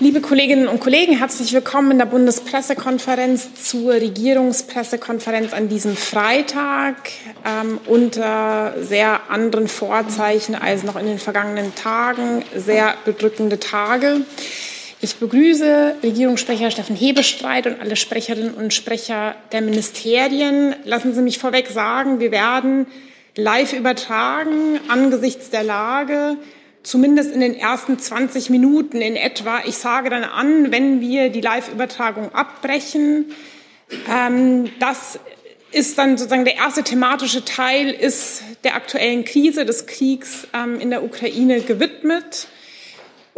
Liebe Kolleginnen und Kollegen, herzlich willkommen in der Bundespressekonferenz zur Regierungspressekonferenz an diesem Freitag ähm, unter sehr anderen Vorzeichen als noch in den vergangenen Tagen. Sehr bedrückende Tage. Ich begrüße Regierungssprecher Steffen Hebestreit und alle Sprecherinnen und Sprecher der Ministerien. Lassen Sie mich vorweg sagen, wir werden live übertragen angesichts der Lage zumindest in den ersten 20 Minuten in etwa. Ich sage dann an, wenn wir die Live-Übertragung abbrechen. Ähm, das ist dann sozusagen der erste thematische Teil, ist der aktuellen Krise des Kriegs ähm, in der Ukraine gewidmet.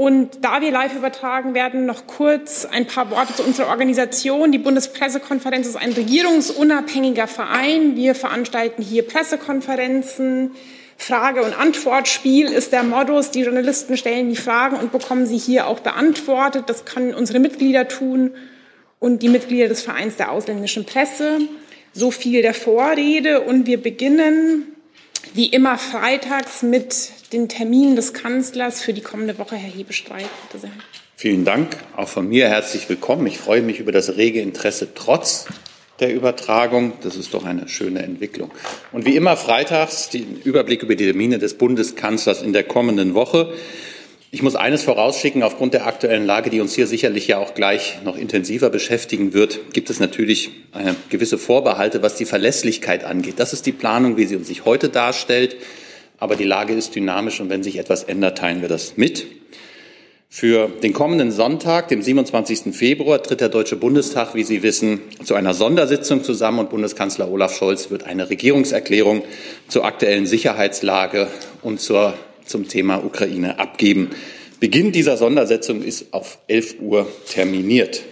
Und da wir live übertragen werden, noch kurz ein paar Worte zu unserer Organisation. Die Bundespressekonferenz ist ein regierungsunabhängiger Verein. Wir veranstalten hier Pressekonferenzen, Frage- und Antwortspiel ist der Modus. Die Journalisten stellen die Fragen und bekommen sie hier auch beantwortet. Das können unsere Mitglieder tun und die Mitglieder des Vereins der ausländischen Presse. So viel der Vorrede. Und wir beginnen wie immer freitags mit den Terminen des Kanzlers für die kommende Woche. Herr Hebestreit, bitte sehr. Vielen Dank. Auch von mir herzlich willkommen. Ich freue mich über das rege Interesse trotz der Übertragung. Das ist doch eine schöne Entwicklung. Und wie immer freitags den Überblick über die Termine des Bundeskanzlers in der kommenden Woche. Ich muss eines vorausschicken, aufgrund der aktuellen Lage, die uns hier sicherlich ja auch gleich noch intensiver beschäftigen wird, gibt es natürlich eine gewisse Vorbehalte, was die Verlässlichkeit angeht. Das ist die Planung, wie sie uns sich heute darstellt. Aber die Lage ist dynamisch und wenn sich etwas ändert, teilen wir das mit. Für den kommenden Sonntag, dem 27. Februar, tritt der Deutsche Bundestag, wie Sie wissen, zu einer Sondersitzung zusammen und Bundeskanzler Olaf Scholz wird eine Regierungserklärung zur aktuellen Sicherheitslage und zur, zum Thema Ukraine abgeben. Beginn dieser Sondersitzung ist auf 11 Uhr terminiert.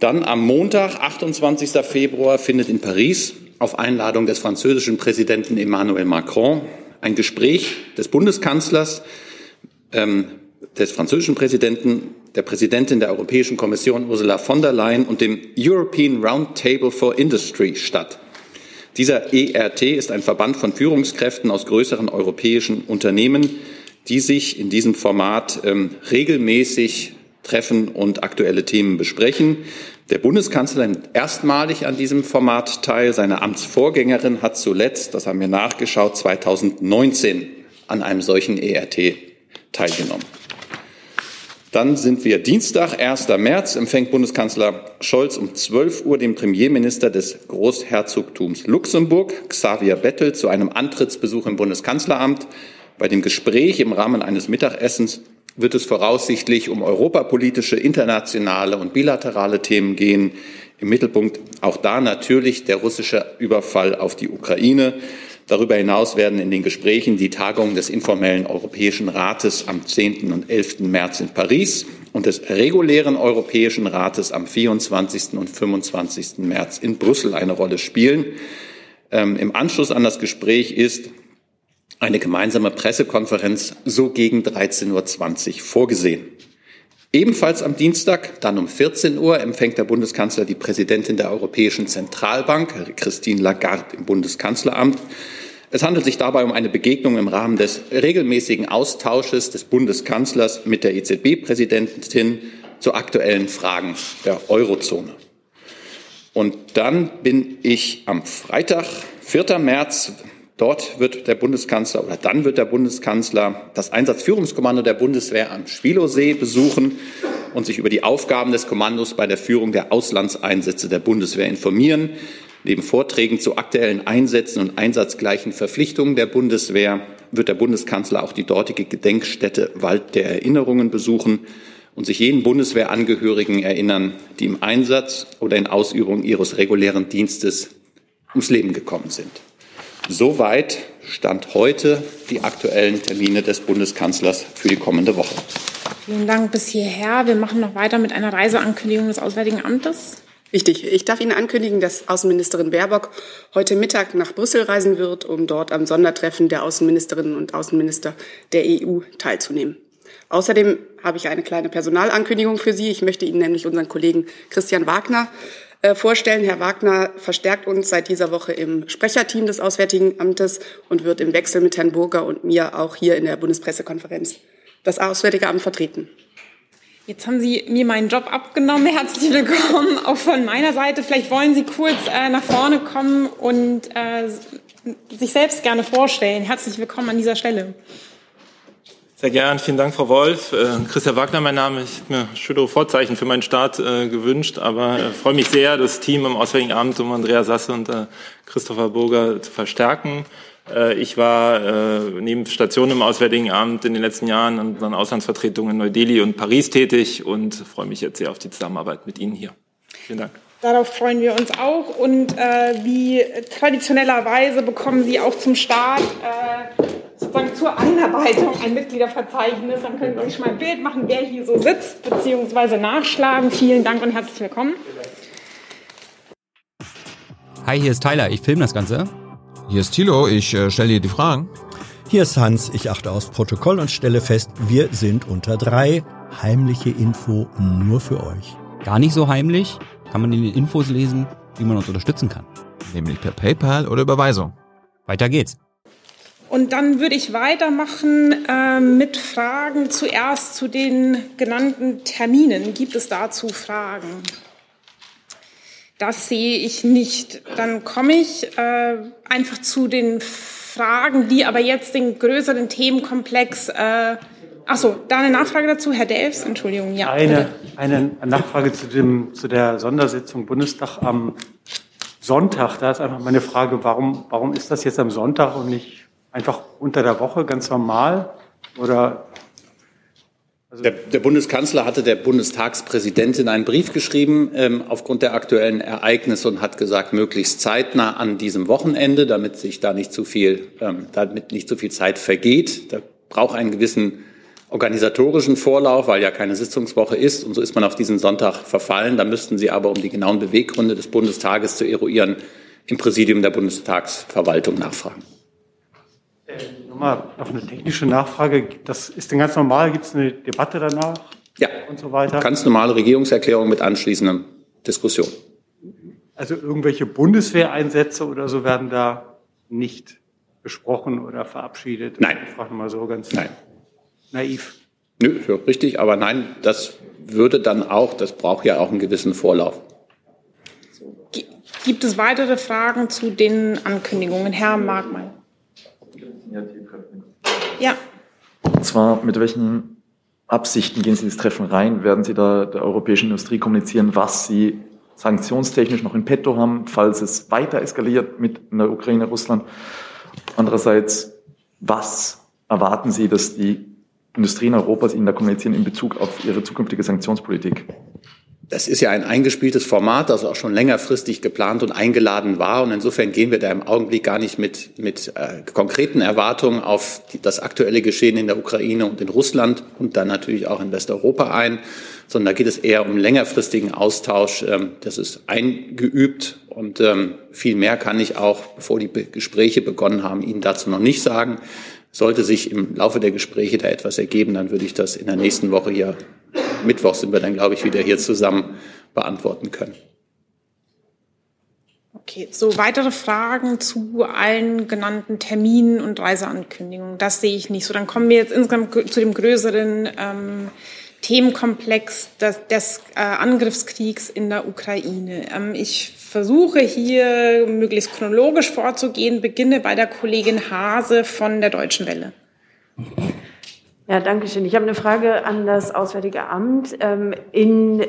Dann am Montag, 28. Februar, findet in Paris auf Einladung des französischen Präsidenten Emmanuel Macron ein Gespräch des Bundeskanzlers ähm, des französischen Präsidenten, der Präsidentin der Europäischen Kommission Ursula von der Leyen und dem European Roundtable for Industry statt. Dieser ERT ist ein Verband von Führungskräften aus größeren europäischen Unternehmen, die sich in diesem Format ähm, regelmäßig treffen und aktuelle Themen besprechen. Der Bundeskanzler nimmt erstmalig an diesem Format teil. Seine Amtsvorgängerin hat zuletzt, das haben wir nachgeschaut, 2019 an einem solchen ERT teilgenommen. Dann sind wir Dienstag, 1. März, empfängt Bundeskanzler Scholz um 12 Uhr den Premierminister des Großherzogtums Luxemburg, Xavier Bettel, zu einem Antrittsbesuch im Bundeskanzleramt. Bei dem Gespräch im Rahmen eines Mittagessens wird es voraussichtlich um europapolitische, internationale und bilaterale Themen gehen. Im Mittelpunkt auch da natürlich der russische Überfall auf die Ukraine. Darüber hinaus werden in den Gesprächen die Tagungen des informellen Europäischen Rates am 10. und 11. März in Paris und des regulären Europäischen Rates am 24. und 25. März in Brüssel eine Rolle spielen. Ähm, Im Anschluss an das Gespräch ist eine gemeinsame Pressekonferenz so gegen 13.20 Uhr vorgesehen. Ebenfalls am Dienstag, dann um 14 Uhr, empfängt der Bundeskanzler die Präsidentin der Europäischen Zentralbank, Christine Lagarde, im Bundeskanzleramt. Es handelt sich dabei um eine Begegnung im Rahmen des regelmäßigen Austausches des Bundeskanzlers mit der EZB-Präsidentin zu aktuellen Fragen der Eurozone. Und dann bin ich am Freitag, 4. März, Dort wird der Bundeskanzler oder dann wird der Bundeskanzler das Einsatzführungskommando der Bundeswehr am Schwilosee besuchen und sich über die Aufgaben des Kommandos bei der Führung der Auslandseinsätze der Bundeswehr informieren. Neben Vorträgen zu aktuellen Einsätzen und einsatzgleichen Verpflichtungen der Bundeswehr wird der Bundeskanzler auch die dortige Gedenkstätte Wald der Erinnerungen besuchen und sich jeden Bundeswehrangehörigen erinnern, die im Einsatz oder in Ausübung ihres regulären Dienstes ums Leben gekommen sind. Soweit Stand heute die aktuellen Termine des Bundeskanzlers für die kommende Woche. Vielen Dank bis hierher. Wir machen noch weiter mit einer Reiseankündigung des Auswärtigen Amtes. Richtig. Ich darf Ihnen ankündigen, dass Außenministerin Baerbock heute Mittag nach Brüssel reisen wird, um dort am Sondertreffen der Außenministerinnen und Außenminister der EU teilzunehmen. Außerdem habe ich eine kleine Personalankündigung für Sie. Ich möchte Ihnen nämlich unseren Kollegen Christian Wagner äh, vorstellen. Herr Wagner verstärkt uns seit dieser Woche im Sprecherteam des Auswärtigen Amtes und wird im Wechsel mit Herrn Burger und mir auch hier in der Bundespressekonferenz das Auswärtige Amt vertreten. Jetzt haben Sie mir meinen Job abgenommen. Herzlich willkommen auch von meiner Seite. Vielleicht wollen Sie kurz äh, nach vorne kommen und äh, sich selbst gerne vorstellen. Herzlich willkommen an dieser Stelle. Sehr gern, vielen Dank, Frau Wolf. Äh, Christian Wagner, mein Name. Ich habe mir schönere Vorzeichen für meinen Start äh, gewünscht, aber äh, freue mich sehr, das Team im Auswärtigen Amt um Andrea Sasse und äh, Christopher Burger zu verstärken. Äh, ich war äh, neben Stationen im Auswärtigen Amt in den letzten Jahren und dann Auslandsvertretungen in Neu-Delhi und Paris tätig und freue mich jetzt sehr auf die Zusammenarbeit mit Ihnen hier. Vielen Dank. Darauf freuen wir uns auch. Und äh, wie traditionellerweise bekommen Sie auch zum Start äh, sozusagen zur Einarbeitung ein Mitgliederverzeichnis. Dann können Sie sich schon mal ein Bild machen, wer hier so sitzt, beziehungsweise nachschlagen. Vielen Dank und herzlich willkommen. Hi, hier ist Tyler. Ich filme das Ganze. Hier ist Thilo, ich äh, stelle dir die Fragen. Hier ist Hans, ich achte aufs Protokoll und stelle fest, wir sind unter drei. Heimliche Info nur für euch. Gar nicht so heimlich, kann man in den Infos lesen, wie man uns unterstützen kann. Nämlich per PayPal oder Überweisung. Weiter geht's. Und dann würde ich weitermachen äh, mit Fragen zuerst zu den genannten Terminen. Gibt es dazu Fragen? Das sehe ich nicht. Dann komme ich äh, einfach zu den Fragen, die aber jetzt den größeren Themenkomplex. Äh, Achso, da eine Nachfrage dazu, Herr Delfs, Entschuldigung. Ja, eine, eine Nachfrage zu, dem, zu der Sondersitzung Bundestag am Sonntag. Da ist einfach meine Frage, warum, warum ist das jetzt am Sonntag und nicht einfach unter der Woche ganz normal? Oder also der, der, Bundeskanzler hatte der Bundestagspräsidentin einen Brief geschrieben ähm, aufgrund der aktuellen Ereignisse und hat gesagt, möglichst zeitnah an diesem Wochenende, damit sich da nicht zu viel, ähm, damit nicht zu viel Zeit vergeht. Da braucht einen gewissen organisatorischen Vorlauf, weil ja keine Sitzungswoche ist. Und so ist man auf diesen Sonntag verfallen. Da müssten Sie aber, um die genauen Beweggründe des Bundestages zu eruieren, im Präsidium der Bundestagsverwaltung nachfragen. Äh, nochmal noch eine technische Nachfrage. Das ist denn ganz normal? Gibt es eine Debatte danach? Ja. Und so weiter? Ganz normale Regierungserklärung mit anschließender Diskussion. Also irgendwelche Bundeswehreinsätze oder so werden da nicht besprochen oder verabschiedet? Nein. Ich frage mal so ganz nein. Naiv. Nö, richtig, aber nein, das würde dann auch, das braucht ja auch einen gewissen Vorlauf. Gibt es weitere Fragen zu den Ankündigungen? Herr Markmann. Ja. Und zwar, mit welchen Absichten gehen Sie ins Treffen rein? Werden Sie da der europäischen Industrie kommunizieren, was Sie sanktionstechnisch noch in petto haben, falls es weiter eskaliert mit der Ukraine, Russland? Andererseits, was erwarten Sie, dass die Industrien Europas Ihnen da kommunizieren in Bezug auf ihre zukünftige Sanktionspolitik? Das ist ja ein eingespieltes Format, das auch schon längerfristig geplant und eingeladen war. Und insofern gehen wir da im Augenblick gar nicht mit, mit äh, konkreten Erwartungen auf die, das aktuelle Geschehen in der Ukraine und in Russland und dann natürlich auch in Westeuropa ein, sondern da geht es eher um längerfristigen Austausch. Ähm, das ist eingeübt und ähm, viel mehr kann ich auch, bevor die Be Gespräche begonnen haben, Ihnen dazu noch nicht sagen. Sollte sich im Laufe der Gespräche da etwas ergeben, dann würde ich das in der nächsten Woche hier Mittwoch sind wir dann, glaube ich, wieder hier zusammen beantworten können. Okay, so weitere Fragen zu allen genannten Terminen und Reiseankündigungen. Das sehe ich nicht so. Dann kommen wir jetzt insgesamt zu dem größeren ähm, Themenkomplex des, des äh, Angriffskriegs in der Ukraine. Ähm, ich versuche hier möglichst chronologisch vorzugehen, beginne bei der Kollegin Hase von der Deutschen Welle. Ja, danke schön. Ich habe eine Frage an das Auswärtige Amt. Ähm, in,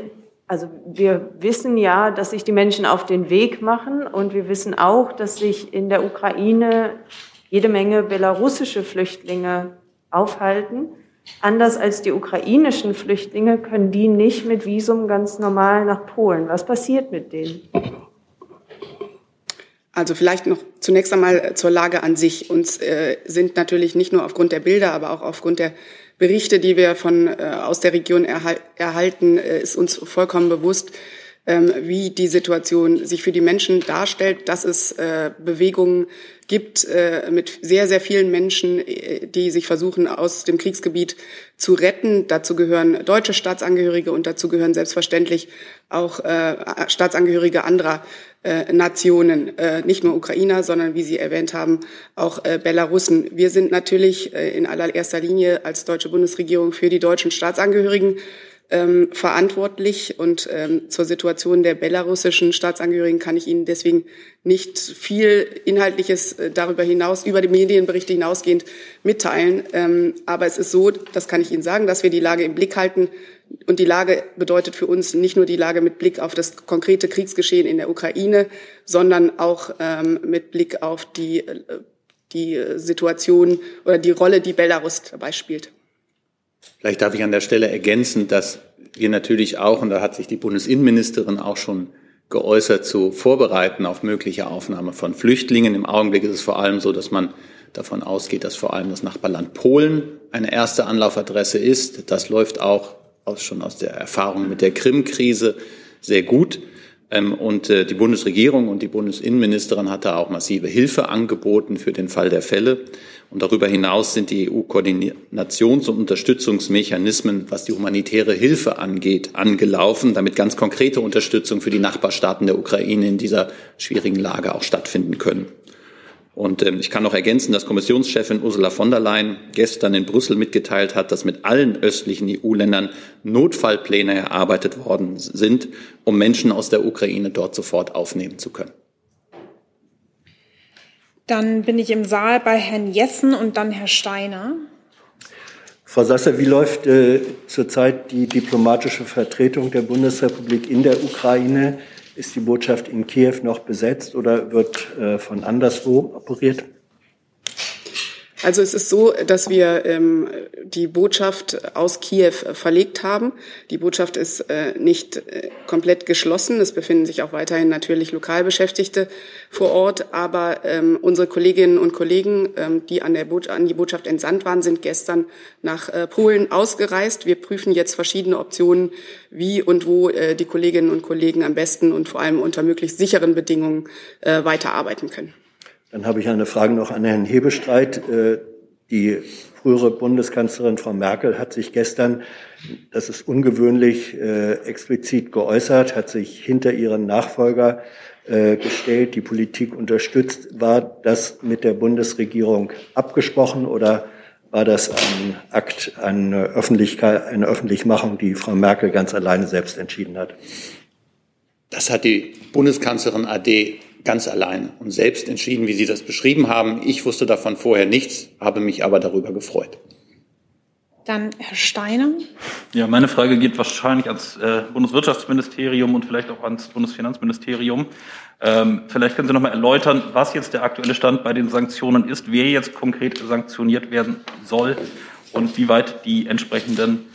also wir wissen ja, dass sich die Menschen auf den Weg machen und wir wissen auch, dass sich in der Ukraine jede Menge belarussische Flüchtlinge aufhalten. Anders als die ukrainischen Flüchtlinge können die nicht mit Visum ganz normal nach Polen. Was passiert mit denen? Also vielleicht noch zunächst einmal zur Lage an sich. Uns äh, sind natürlich nicht nur aufgrund der Bilder, aber auch aufgrund der Berichte, die wir von äh, aus der Region erhal erhalten, äh, ist uns vollkommen bewusst, ähm, wie die Situation sich für die Menschen darstellt, dass es äh, Bewegungen gibt äh, mit sehr, sehr vielen Menschen, äh, die sich versuchen, aus dem Kriegsgebiet zu retten. Dazu gehören deutsche Staatsangehörige und dazu gehören selbstverständlich auch äh, Staatsangehörige anderer äh, Nationen, äh, nicht nur Ukrainer, sondern wie Sie erwähnt haben, auch äh, Belarussen. Wir sind natürlich äh, in allererster Linie als deutsche Bundesregierung für die deutschen Staatsangehörigen ähm, verantwortlich und ähm, zur Situation der belarussischen Staatsangehörigen kann ich Ihnen deswegen nicht viel Inhaltliches äh, darüber hinaus, über die Medienberichte hinausgehend mitteilen. Ähm, aber es ist so, das kann ich Ihnen sagen, dass wir die Lage im Blick halten. Und die Lage bedeutet für uns nicht nur die Lage mit Blick auf das konkrete Kriegsgeschehen in der Ukraine, sondern auch ähm, mit Blick auf die, äh, die Situation oder die Rolle, die Belarus dabei spielt. Vielleicht darf ich an der Stelle ergänzen, dass wir natürlich auch, und da hat sich die Bundesinnenministerin auch schon geäußert, zu vorbereiten auf mögliche Aufnahme von Flüchtlingen. Im Augenblick ist es vor allem so, dass man davon ausgeht, dass vor allem das Nachbarland Polen eine erste Anlaufadresse ist. Das läuft auch aus, schon aus der Erfahrung mit der Krim-Krise sehr gut. Ähm, und äh, die Bundesregierung und die Bundesinnenministerin hat da auch massive Hilfe angeboten für den Fall der Fälle. Und darüber hinaus sind die EU-Koordinations- und Unterstützungsmechanismen, was die humanitäre Hilfe angeht, angelaufen, damit ganz konkrete Unterstützung für die Nachbarstaaten der Ukraine in dieser schwierigen Lage auch stattfinden können. Und ähm, ich kann noch ergänzen, dass Kommissionschefin Ursula von der Leyen gestern in Brüssel mitgeteilt hat, dass mit allen östlichen EU-Ländern Notfallpläne erarbeitet worden sind, um Menschen aus der Ukraine dort sofort aufnehmen zu können. Dann bin ich im Saal bei Herrn Jessen und dann Herr Steiner. Frau Sasser, wie läuft äh, zurzeit die diplomatische Vertretung der Bundesrepublik in der Ukraine? Ist die Botschaft in Kiew noch besetzt oder wird äh, von anderswo operiert? Also es ist so, dass wir ähm, die Botschaft aus Kiew verlegt haben. Die Botschaft ist äh, nicht äh, komplett geschlossen. Es befinden sich auch weiterhin natürlich Lokalbeschäftigte vor Ort. Aber ähm, unsere Kolleginnen und Kollegen, ähm, die an, der Bo an die Botschaft entsandt waren, sind gestern nach äh, Polen ausgereist. Wir prüfen jetzt verschiedene Optionen, wie und wo äh, die Kolleginnen und Kollegen am besten und vor allem unter möglichst sicheren Bedingungen äh, weiterarbeiten können. Dann habe ich eine Frage noch an Herrn Hebestreit. Äh, die frühere Bundeskanzlerin Frau Merkel hat sich gestern, das ist ungewöhnlich, äh, explizit geäußert, hat sich hinter ihren Nachfolger äh, gestellt, die Politik unterstützt. War das mit der Bundesregierung abgesprochen oder war das ein Akt, eine Öffentlichkeit, eine Öffentlichmachung, die Frau Merkel ganz alleine selbst entschieden hat? Das hat die Bundeskanzlerin AD ganz allein und selbst entschieden, wie Sie das beschrieben haben. Ich wusste davon vorher nichts, habe mich aber darüber gefreut. Dann Herr Steiner. Ja, meine Frage geht wahrscheinlich ans äh, Bundeswirtschaftsministerium und vielleicht auch ans Bundesfinanzministerium. Ähm, vielleicht können Sie noch mal erläutern, was jetzt der aktuelle Stand bei den Sanktionen ist, wer jetzt konkret sanktioniert werden soll und wie weit die entsprechenden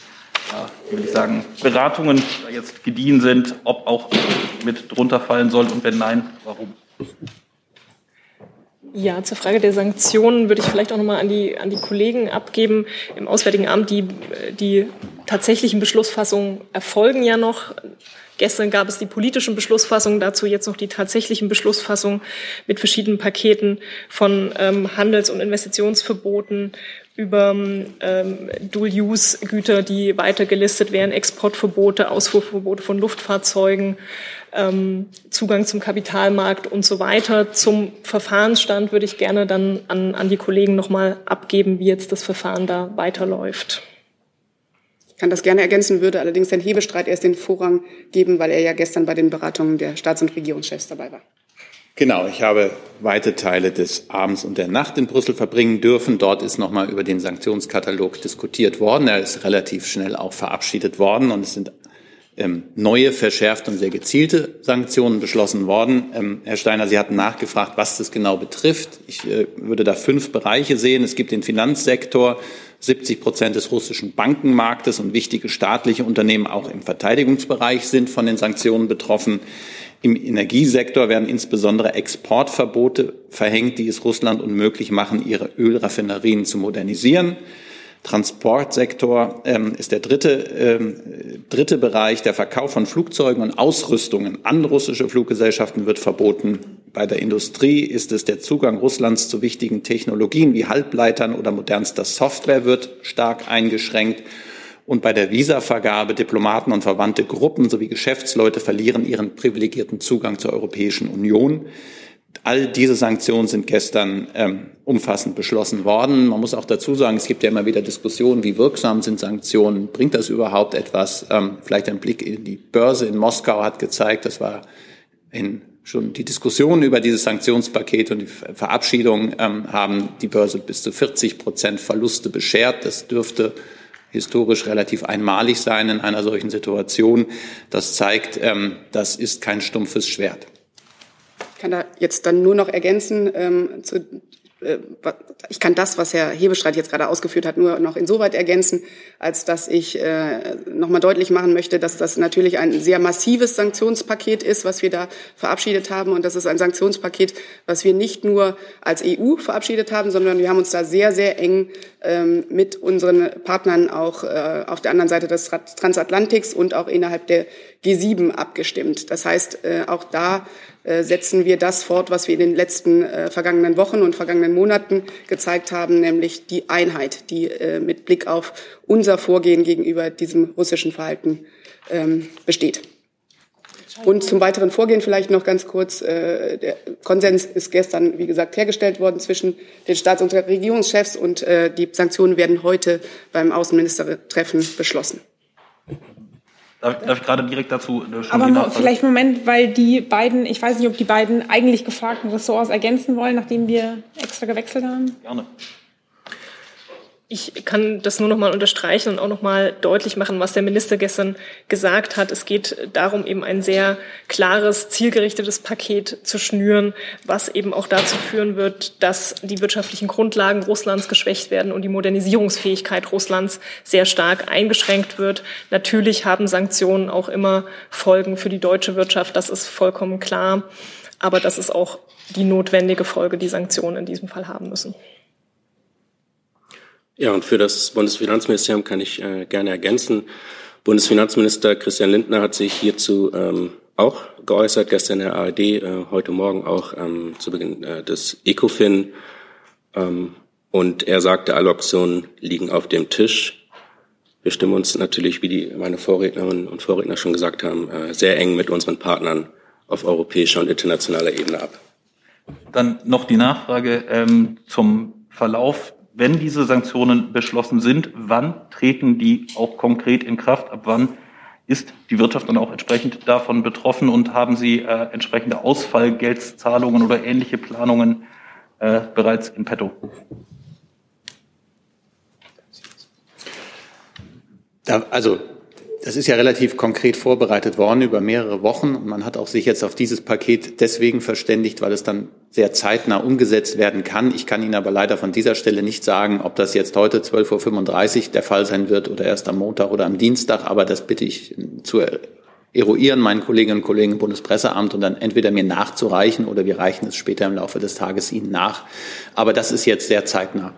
ja, will ich sagen, Beratungen jetzt gediehen sind, ob auch mit drunter fallen soll und wenn nein, warum? Ja, zur Frage der Sanktionen würde ich vielleicht auch nochmal an die, an die Kollegen abgeben im Auswärtigen Amt. Die, die tatsächlichen Beschlussfassungen erfolgen ja noch. Gestern gab es die politischen Beschlussfassungen, dazu jetzt noch die tatsächlichen Beschlussfassungen mit verschiedenen Paketen von ähm, Handels- und Investitionsverboten über ähm, Dual-Use-Güter, die weiter gelistet werden, Exportverbote, Ausfuhrverbote von Luftfahrzeugen, ähm, Zugang zum Kapitalmarkt und so weiter. Zum Verfahrensstand würde ich gerne dann an, an die Kollegen nochmal abgeben, wie jetzt das Verfahren da weiterläuft. Ich kann das gerne ergänzen, würde allerdings Herrn Hebestreit erst den Vorrang geben, weil er ja gestern bei den Beratungen der Staats- und Regierungschefs dabei war. Genau, ich habe weite Teile des Abends und der Nacht in Brüssel verbringen dürfen. Dort ist nochmal über den Sanktionskatalog diskutiert worden. Er ist relativ schnell auch verabschiedet worden und es sind ähm, neue, verschärfte und sehr gezielte Sanktionen beschlossen worden. Ähm, Herr Steiner, Sie hatten nachgefragt, was das genau betrifft. Ich äh, würde da fünf Bereiche sehen. Es gibt den Finanzsektor, 70 Prozent des russischen Bankenmarktes und wichtige staatliche Unternehmen auch im Verteidigungsbereich sind von den Sanktionen betroffen. Im Energiesektor werden insbesondere Exportverbote verhängt, die es Russland unmöglich machen, ihre Ölraffinerien zu modernisieren. Transportsektor ähm, ist der dritte, ähm, dritte Bereich. Der Verkauf von Flugzeugen und Ausrüstungen an russische Fluggesellschaften wird verboten. Bei der Industrie ist es der Zugang Russlands zu wichtigen Technologien wie Halbleitern oder modernster Software wird stark eingeschränkt. Und bei der Visavergabe Diplomaten und verwandte Gruppen sowie Geschäftsleute verlieren ihren privilegierten Zugang zur Europäischen Union. All diese Sanktionen sind gestern ähm, umfassend beschlossen worden. Man muss auch dazu sagen, es gibt ja immer wieder Diskussionen, wie wirksam sind Sanktionen, bringt das überhaupt etwas? Ähm, vielleicht ein Blick in die Börse in Moskau hat gezeigt, das war in schon die Diskussion über dieses Sanktionspaket und die Verabschiedung ähm, haben die Börse bis zu 40 Prozent Verluste beschert. Das dürfte historisch relativ einmalig sein in einer solchen Situation. Das zeigt, ähm, das ist kein stumpfes Schwert. Ich kann da jetzt dann nur noch ergänzen ähm, zu äh, ich kann das, was Herr Hebestreit jetzt gerade ausgeführt hat, nur noch insoweit ergänzen, als dass ich äh, nochmal deutlich machen möchte, dass das natürlich ein sehr massives Sanktionspaket ist, was wir da verabschiedet haben. Und das ist ein Sanktionspaket, was wir nicht nur als EU verabschiedet haben, sondern wir haben uns da sehr, sehr eng mit unseren Partnern auch äh, auf der anderen Seite des Transatlantiks und auch innerhalb der G7 abgestimmt. Das heißt, äh, auch da äh, setzen wir das fort, was wir in den letzten vergangenen Wochen und vergangenen Monaten gezeigt haben, nämlich die Einheit, die mit Blick auf unser Vorgehen gegenüber diesem russischen Verhalten ähm, besteht. Und zum weiteren Vorgehen vielleicht noch ganz kurz. Äh, der Konsens ist gestern, wie gesagt, hergestellt worden zwischen den Staats- und Regierungschefs und äh, die Sanktionen werden heute beim Außenministertreffen beschlossen. Darf, darf ich gerade direkt dazu äh, schon Aber vielleicht Moment, weil die beiden, ich weiß nicht, ob die beiden eigentlich gefragten Ressorts ergänzen wollen, nachdem wir extra gewechselt haben. Gerne. Ich kann das nur noch mal unterstreichen und auch noch mal deutlich machen, was der Minister gestern gesagt hat. Es geht darum, eben ein sehr klares, zielgerichtetes Paket zu schnüren, was eben auch dazu führen wird, dass die wirtschaftlichen Grundlagen Russlands geschwächt werden und die Modernisierungsfähigkeit Russlands sehr stark eingeschränkt wird. Natürlich haben Sanktionen auch immer Folgen für die deutsche Wirtschaft. Das ist vollkommen klar. Aber das ist auch die notwendige Folge, die Sanktionen in diesem Fall haben müssen. Ja, und für das Bundesfinanzministerium kann ich äh, gerne ergänzen. Bundesfinanzminister Christian Lindner hat sich hierzu ähm, auch geäußert, gestern in der ARD, äh, heute Morgen auch ähm, zu Beginn äh, des ECOFIN. Ähm, und er sagte, alle Optionen liegen auf dem Tisch. Wir stimmen uns natürlich, wie die, meine Vorrednerinnen und Vorredner schon gesagt haben, äh, sehr eng mit unseren Partnern auf europäischer und internationaler Ebene ab. Dann noch die Nachfrage ähm, zum Verlauf wenn diese Sanktionen beschlossen sind, wann treten die auch konkret in Kraft? Ab wann ist die Wirtschaft dann auch entsprechend davon betroffen und haben Sie äh, entsprechende Ausfallgeldzahlungen oder ähnliche Planungen äh, bereits in petto? Also das ist ja relativ konkret vorbereitet worden über mehrere Wochen und man hat auch sich jetzt auf dieses Paket deswegen verständigt, weil es dann sehr zeitnah umgesetzt werden kann. Ich kann Ihnen aber leider von dieser Stelle nicht sagen, ob das jetzt heute 12.35 Uhr der Fall sein wird oder erst am Montag oder am Dienstag, aber das bitte ich zu eruieren, meinen Kolleginnen und Kollegen im Bundespresseamt und dann entweder mir nachzureichen oder wir reichen es später im Laufe des Tages Ihnen nach. Aber das ist jetzt sehr zeitnah.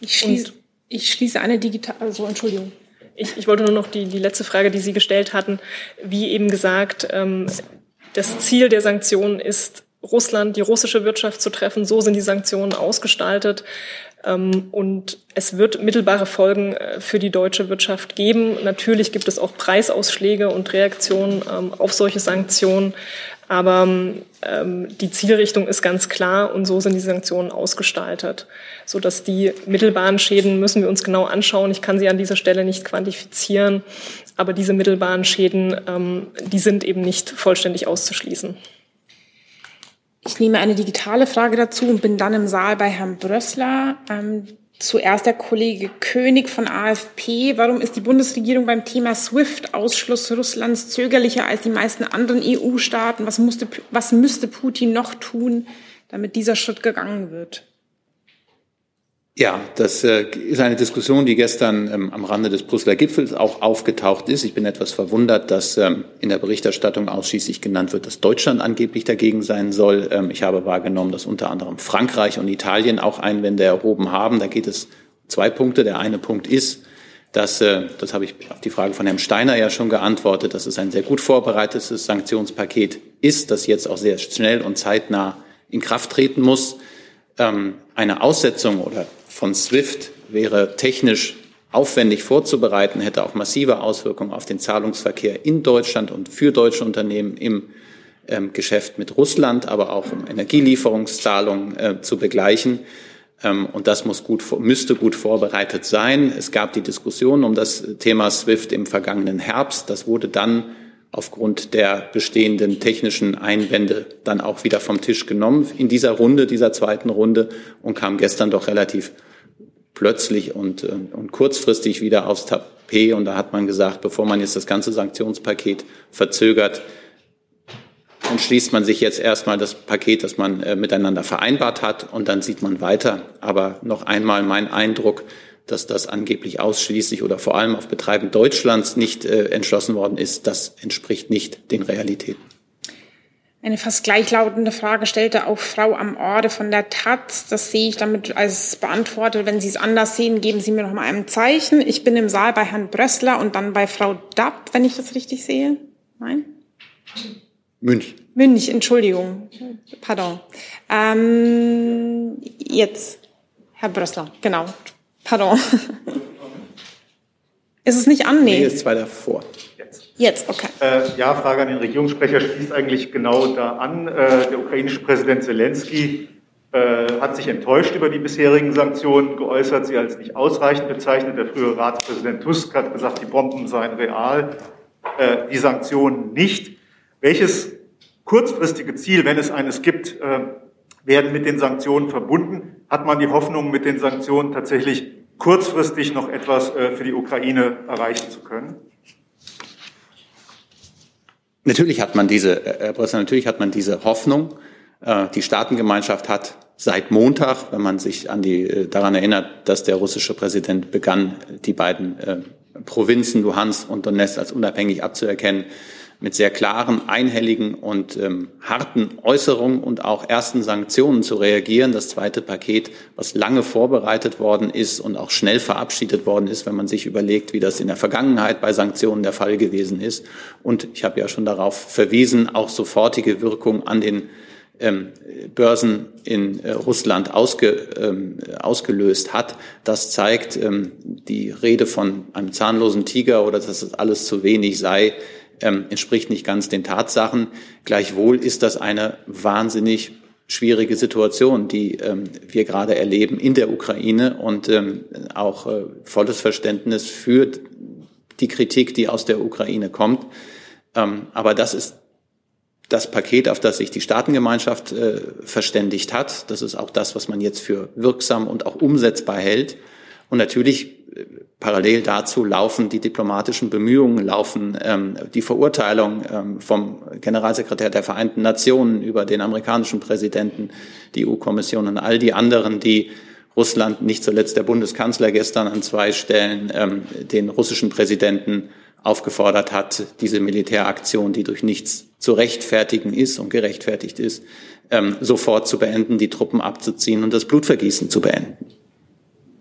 Ich schließe, ich schließe eine digitale, also Entschuldigung. Ich, ich wollte nur noch die, die letzte Frage, die Sie gestellt hatten. Wie eben gesagt, ähm, das Ziel der Sanktionen ist, Russland, die russische Wirtschaft zu treffen. So sind die Sanktionen ausgestaltet. Ähm, und es wird mittelbare Folgen äh, für die deutsche Wirtschaft geben. Natürlich gibt es auch Preisausschläge und Reaktionen ähm, auf solche Sanktionen. Aber ähm, die Zielrichtung ist ganz klar und so sind die Sanktionen ausgestaltet, so dass die mittelbaren Schäden müssen wir uns genau anschauen. Ich kann sie an dieser Stelle nicht quantifizieren, aber diese mittelbaren Schäden, die sind eben nicht vollständig auszuschließen. Ich nehme eine digitale Frage dazu und bin dann im Saal bei Herrn Brössler. Ähm, Zuerst der Kollege König von AfP. Warum ist die Bundesregierung beim Thema SWIFT-Ausschluss Russlands zögerlicher als die meisten anderen EU-Staaten? Was, musste, was müsste Putin noch tun, damit dieser Schritt gegangen wird? Ja, das äh, ist eine Diskussion, die gestern ähm, am Rande des Brüsseler Gipfels auch aufgetaucht ist. Ich bin etwas verwundert, dass ähm, in der Berichterstattung ausschließlich genannt wird, dass Deutschland angeblich dagegen sein soll. Ähm, ich habe wahrgenommen, dass unter anderem Frankreich und Italien auch Einwände erhoben haben. Da geht es zwei Punkte. Der eine Punkt ist, dass, äh, das habe ich auf die Frage von Herrn Steiner ja schon geantwortet, dass es ein sehr gut vorbereitetes Sanktionspaket ist, das jetzt auch sehr schnell und zeitnah in Kraft treten muss. Eine Aussetzung oder von SWIFT wäre technisch aufwendig vorzubereiten, hätte auch massive Auswirkungen auf den Zahlungsverkehr in Deutschland und für deutsche Unternehmen im ähm, Geschäft mit Russland, aber auch um Energielieferungszahlungen äh, zu begleichen. Ähm, und das muss gut, müsste gut vorbereitet sein. Es gab die Diskussion um das Thema SWIFT im vergangenen Herbst. Das wurde dann aufgrund der bestehenden technischen Einwände dann auch wieder vom Tisch genommen in dieser Runde, dieser zweiten Runde und kam gestern doch relativ plötzlich und, äh, und kurzfristig wieder aufs Tapet. Und da hat man gesagt, bevor man jetzt das ganze Sanktionspaket verzögert, dann schließt man sich jetzt erstmal das Paket, das man äh, miteinander vereinbart hat, und dann sieht man weiter. Aber noch einmal mein Eindruck, dass das angeblich ausschließlich oder vor allem auf Betreiben Deutschlands nicht äh, entschlossen worden ist, das entspricht nicht den Realitäten. Eine fast gleichlautende Frage stellte auch Frau am Orde von der Taz. Das sehe ich damit als beantwortet. Wenn Sie es anders sehen, geben Sie mir noch mal ein Zeichen. Ich bin im Saal bei Herrn Brössler und dann bei Frau Dapp, wenn ich das richtig sehe. Nein? Münch. Münch, Entschuldigung. Pardon. Ähm, jetzt, Herr Brössler, genau. Pardon. Ist es nicht an? Nee, ist zwei davor. Jetzt. Jetzt, okay. Äh, ja, Frage an den Regierungssprecher schließt eigentlich genau da an. Äh, der ukrainische Präsident Zelensky äh, hat sich enttäuscht über die bisherigen Sanktionen geäußert, sie als nicht ausreichend bezeichnet. Der frühere Ratspräsident Tusk hat gesagt, die Bomben seien real, äh, die Sanktionen nicht. Welches kurzfristige Ziel, wenn es eines gibt, äh, werden mit den Sanktionen verbunden? Hat man die Hoffnung, mit den Sanktionen tatsächlich kurzfristig noch etwas äh, für die Ukraine erreichen zu können? Natürlich hat man diese, Herr Brössler, natürlich hat man diese Hoffnung. Äh, die Staatengemeinschaft hat seit Montag, wenn man sich an die, äh, daran erinnert, dass der russische Präsident begann, die beiden Provinzen Luhansk und Donetsk als unabhängig abzuerkennen, mit sehr klaren, einhelligen und ähm, harten Äußerungen und auch ersten Sanktionen zu reagieren. Das zweite Paket, was lange vorbereitet worden ist und auch schnell verabschiedet worden ist, wenn man sich überlegt, wie das in der Vergangenheit bei Sanktionen der Fall gewesen ist. Und ich habe ja schon darauf verwiesen, auch sofortige Wirkung an den ähm, Börsen in äh, Russland ausge, ähm, ausgelöst hat. Das zeigt ähm, die Rede von einem zahnlosen Tiger oder dass es alles zu wenig sei, ähm, entspricht nicht ganz den Tatsachen. Gleichwohl ist das eine wahnsinnig schwierige Situation, die ähm, wir gerade erleben in der Ukraine und ähm, auch äh, volles Verständnis für die Kritik, die aus der Ukraine kommt. Ähm, aber das ist das Paket, auf das sich die Staatengemeinschaft äh, verständigt hat. Das ist auch das, was man jetzt für wirksam und auch umsetzbar hält. Und natürlich parallel dazu laufen die diplomatischen Bemühungen, laufen ähm, die Verurteilung ähm, vom Generalsekretär der Vereinten Nationen über den amerikanischen Präsidenten, die EU-Kommission und all die anderen, die Russland, nicht zuletzt der Bundeskanzler gestern an zwei Stellen ähm, den russischen Präsidenten aufgefordert hat, diese Militäraktion, die durch nichts zu rechtfertigen ist und gerechtfertigt ist, ähm, sofort zu beenden, die Truppen abzuziehen und das Blutvergießen zu beenden.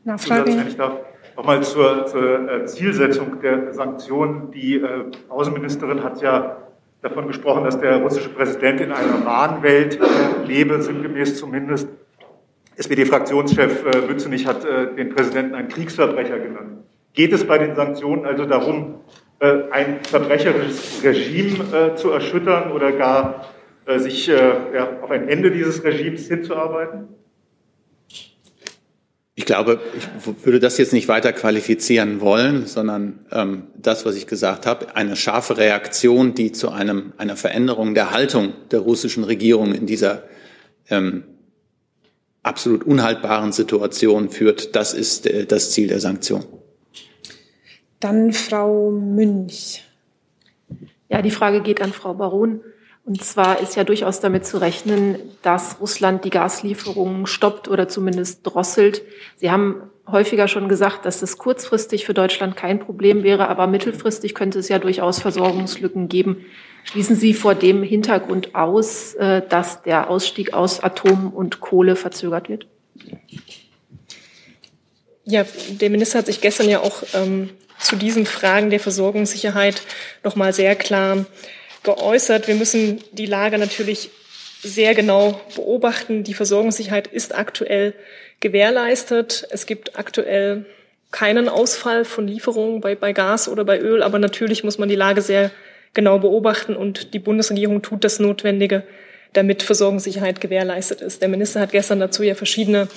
Nachfrage. Wenn ich darf. Nochmal zur, zur äh, Zielsetzung der Sanktionen. Die äh, Außenministerin hat ja davon gesprochen, dass der russische Präsident in einer Wahnwelt äh, lebe, sinngemäß zumindest. SPD-Fraktionschef äh, Mützenich hat äh, den Präsidenten einen Kriegsverbrecher genannt. Geht es bei den Sanktionen also darum, äh, ein verbrecherisches Regime äh, zu erschüttern oder gar sich ja, auf ein Ende dieses Regimes hinzuarbeiten? Ich glaube, ich würde das jetzt nicht weiter qualifizieren wollen, sondern ähm, das, was ich gesagt habe, eine scharfe Reaktion, die zu einem, einer Veränderung der Haltung der russischen Regierung in dieser ähm, absolut unhaltbaren Situation führt, das ist äh, das Ziel der Sanktion. Dann Frau Münch. Ja, die Frage geht an Frau Baron. Und zwar ist ja durchaus damit zu rechnen, dass Russland die Gaslieferungen stoppt oder zumindest drosselt. Sie haben häufiger schon gesagt, dass das kurzfristig für Deutschland kein Problem wäre, aber mittelfristig könnte es ja durchaus Versorgungslücken geben. Schließen Sie vor dem Hintergrund aus, äh, dass der Ausstieg aus Atom und Kohle verzögert wird? Ja, der Minister hat sich gestern ja auch ähm, zu diesen Fragen der Versorgungssicherheit noch mal sehr klar geäußert. Wir müssen die Lage natürlich sehr genau beobachten. Die Versorgungssicherheit ist aktuell gewährleistet. Es gibt aktuell keinen Ausfall von Lieferungen bei, bei Gas oder bei Öl, aber natürlich muss man die Lage sehr genau beobachten und die Bundesregierung tut das Notwendige, damit Versorgungssicherheit gewährleistet ist. Der Minister hat gestern dazu ja verschiedene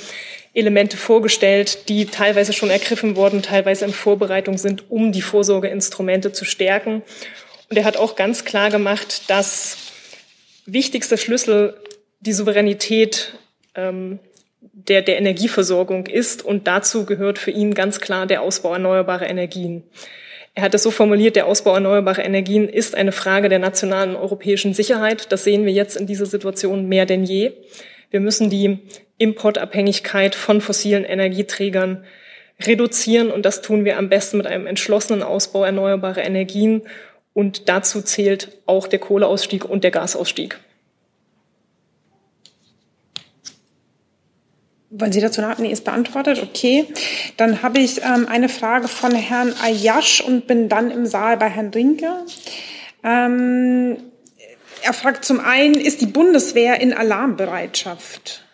Elemente vorgestellt, die teilweise schon ergriffen wurden, teilweise in Vorbereitung sind, um die Vorsorgeinstrumente zu stärken. Und er hat auch ganz klar gemacht, dass wichtigster Schlüssel die Souveränität ähm, der, der Energieversorgung ist. Und dazu gehört für ihn ganz klar der Ausbau erneuerbarer Energien. Er hat es so formuliert, der Ausbau erneuerbarer Energien ist eine Frage der nationalen europäischen Sicherheit. Das sehen wir jetzt in dieser Situation mehr denn je. Wir müssen die Importabhängigkeit von fossilen Energieträgern reduzieren und das tun wir am besten mit einem entschlossenen Ausbau erneuerbarer Energien und dazu zählt auch der Kohleausstieg und der Gasausstieg. Wollen Sie dazu noch? Nee, ist beantwortet. Okay. Dann habe ich ähm, eine Frage von Herrn Ayash und bin dann im Saal bei Herrn Rinke. Ähm, er fragt zum einen, ist die Bundeswehr in Alarmbereitschaft?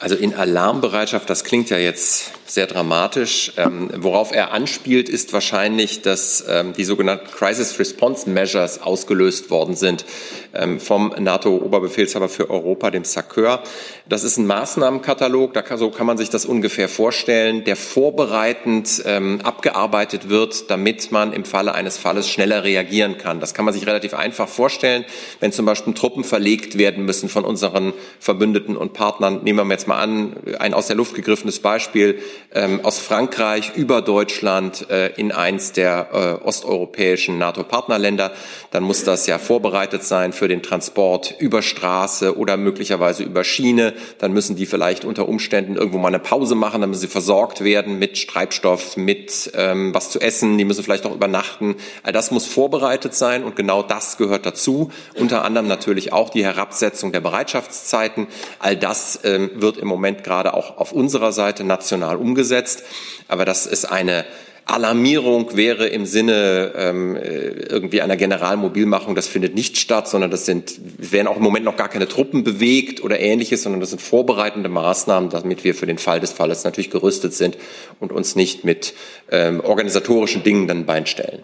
Also in Alarmbereitschaft, das klingt ja jetzt sehr dramatisch. Ähm, worauf er anspielt, ist wahrscheinlich, dass ähm, die sogenannten Crisis Response Measures ausgelöst worden sind ähm, vom NATO-Oberbefehlshaber für Europa, dem SACEUR. Das ist ein Maßnahmenkatalog, da kann, so kann man sich das ungefähr vorstellen, der vorbereitend ähm, abgearbeitet wird, damit man im Falle eines Falles schneller reagieren kann. Das kann man sich relativ einfach vorstellen, wenn zum Beispiel Truppen verlegt werden müssen von unseren Verbündeten und Partnern. Nehmen wir jetzt mal an, ein aus der Luft gegriffenes Beispiel ähm, aus Frankreich über Deutschland äh, in eins der äh, osteuropäischen NATO-Partnerländer. Dann muss das ja vorbereitet sein für den Transport über Straße oder möglicherweise über Schiene. Dann müssen die vielleicht unter Umständen irgendwo mal eine Pause machen, dann müssen sie versorgt werden mit Treibstoff, mit ähm, was zu essen. Die müssen vielleicht auch übernachten. All das muss vorbereitet sein und genau das gehört dazu. Unter anderem natürlich auch die Herabsetzung der Bereitschaftszeiten. All das ähm, wird im Moment gerade auch auf unserer Seite national umgesetzt. Aber das ist eine Alarmierung wäre im Sinne ähm, irgendwie einer Generalmobilmachung, das findet nicht statt, sondern das sind, werden auch im Moment noch gar keine Truppen bewegt oder ähnliches, sondern das sind vorbereitende Maßnahmen, damit wir für den Fall des Falles natürlich gerüstet sind und uns nicht mit ähm, organisatorischen Dingen dann beinstellen.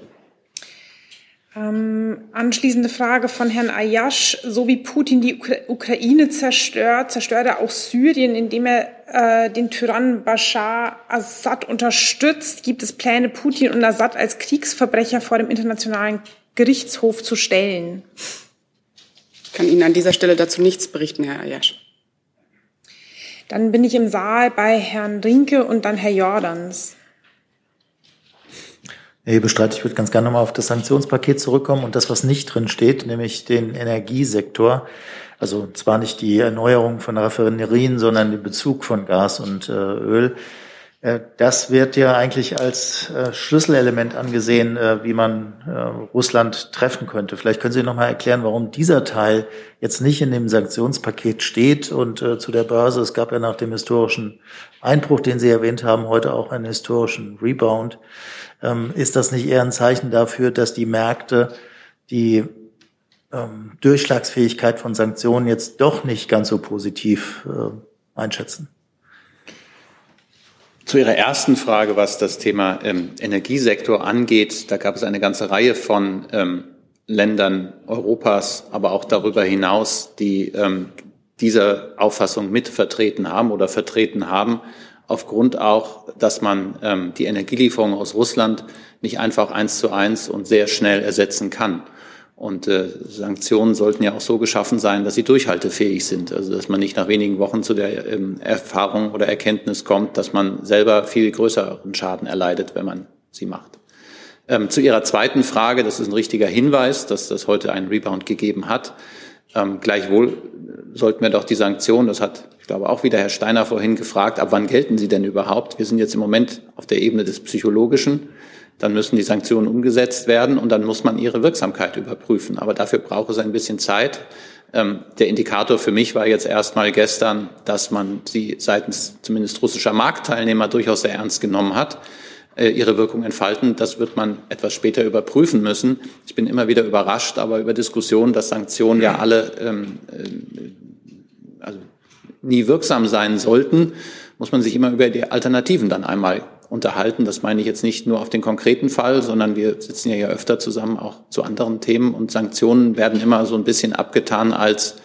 Ähm, anschließende Frage von Herrn Ayash. So wie Putin die Ukraine zerstört, zerstört er auch Syrien, indem er äh, den Tyrannen Bashar Assad unterstützt. Gibt es Pläne, Putin und Assad als Kriegsverbrecher vor dem Internationalen Gerichtshof zu stellen? Ich kann Ihnen an dieser Stelle dazu nichts berichten, Herr Ayash. Dann bin ich im Saal bei Herrn Rinke und dann Herr Jordans. Herr Hebestreit, ich würde ganz gerne nochmal auf das Sanktionspaket zurückkommen und das, was nicht drin steht, nämlich den Energiesektor. Also zwar nicht die Erneuerung von Raffinerien, sondern den Bezug von Gas und äh, Öl. Äh, das wird ja eigentlich als äh, Schlüsselelement angesehen, äh, wie man Russland treffen könnte. Vielleicht können Sie noch mal erklären, warum dieser Teil jetzt nicht in dem Sanktionspaket steht und zu der Börse. Es gab ja nach dem historischen Einbruch, den Sie erwähnt haben, heute auch einen historischen Rebound. Ähm, ist das nicht eher ein Zeichen dafür, dass die Märkte die ähm, Durchschlagsfähigkeit von Sanktionen jetzt doch nicht ganz so positiv einschätzen? Zu Ihrer ersten Frage, was das Thema ähm, Energiesektor angeht, da gab es eine ganze Reihe von ähm, Ländern Europas, aber auch darüber hinaus, die ähm, diese Auffassung mit vertreten haben oder vertreten haben aufgrund auch, dass man ähm, die Energielieferung aus Russland nicht einfach eins zu eins und sehr schnell ersetzen kann. Und äh, Sanktionen sollten ja auch so geschaffen sein, dass sie durchhaltefähig sind. Also dass man nicht nach wenigen Wochen zu der ähm, Erfahrung oder Erkenntnis kommt, dass man selber viel größeren Schaden erleidet, wenn man sie macht. Ähm, zu Ihrer zweiten Frage, das ist ein richtiger Hinweis, dass das heute einen Rebound gegeben hat. Ähm, gleichwohl sollten wir doch die Sanktionen, das hat ich glaube auch wieder Herr Steiner vorhin gefragt, ab wann gelten sie denn überhaupt? Wir sind jetzt im Moment auf der Ebene des Psychologischen. Dann müssen die Sanktionen umgesetzt werden und dann muss man ihre Wirksamkeit überprüfen. Aber dafür braucht es ein bisschen Zeit. Ähm, der Indikator für mich war jetzt erstmal gestern, dass man sie seitens zumindest russischer Marktteilnehmer durchaus sehr ernst genommen hat äh, ihre Wirkung entfalten. Das wird man etwas später überprüfen müssen. Ich bin immer wieder überrascht, aber über Diskussionen, dass Sanktionen ja alle ähm, äh, also nie wirksam sein sollten, muss man sich immer über die Alternativen dann einmal unterhalten. Das meine ich jetzt nicht nur auf den konkreten Fall, sondern wir sitzen ja, ja öfter zusammen auch zu anderen Themen und Sanktionen werden immer so ein bisschen abgetan als,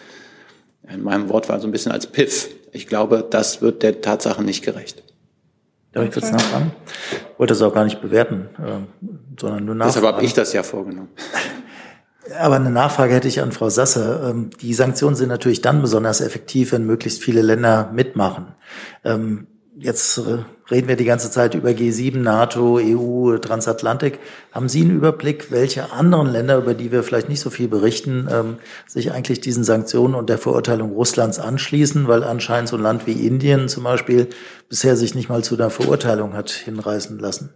in meinem Wortwahl so ein bisschen als Piff. Ich glaube, das wird der Tatsache nicht gerecht. Darf ich kurz nachfragen? Ich wollte das auch gar nicht bewerten, äh, sondern nur nachfragen. Deshalb habe ich das ja vorgenommen. Aber eine Nachfrage hätte ich an Frau Sasse. Ähm, die Sanktionen sind natürlich dann besonders effektiv, wenn möglichst viele Länder mitmachen. Jetzt reden wir die ganze Zeit über G7, NATO, EU, Transatlantik. Haben Sie einen Überblick, welche anderen Länder, über die wir vielleicht nicht so viel berichten, ähm, sich eigentlich diesen Sanktionen und der Verurteilung Russlands anschließen? Weil anscheinend so ein Land wie Indien zum Beispiel bisher sich nicht mal zu einer Verurteilung hat hinreißen lassen.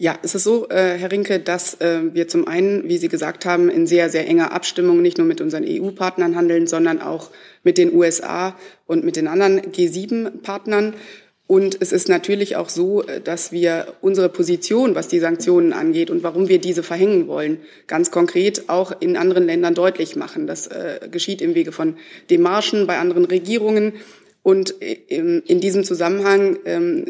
Ja, es ist so, äh, Herr Rinke, dass äh, wir zum einen, wie Sie gesagt haben, in sehr, sehr enger Abstimmung nicht nur mit unseren EU-Partnern handeln, sondern auch mit den USA und mit den anderen G7-Partnern. Und es ist natürlich auch so, äh, dass wir unsere Position, was die Sanktionen angeht und warum wir diese verhängen wollen, ganz konkret auch in anderen Ländern deutlich machen. Das äh, geschieht im Wege von Demarschen bei anderen Regierungen. Und äh, in diesem Zusammenhang ähm,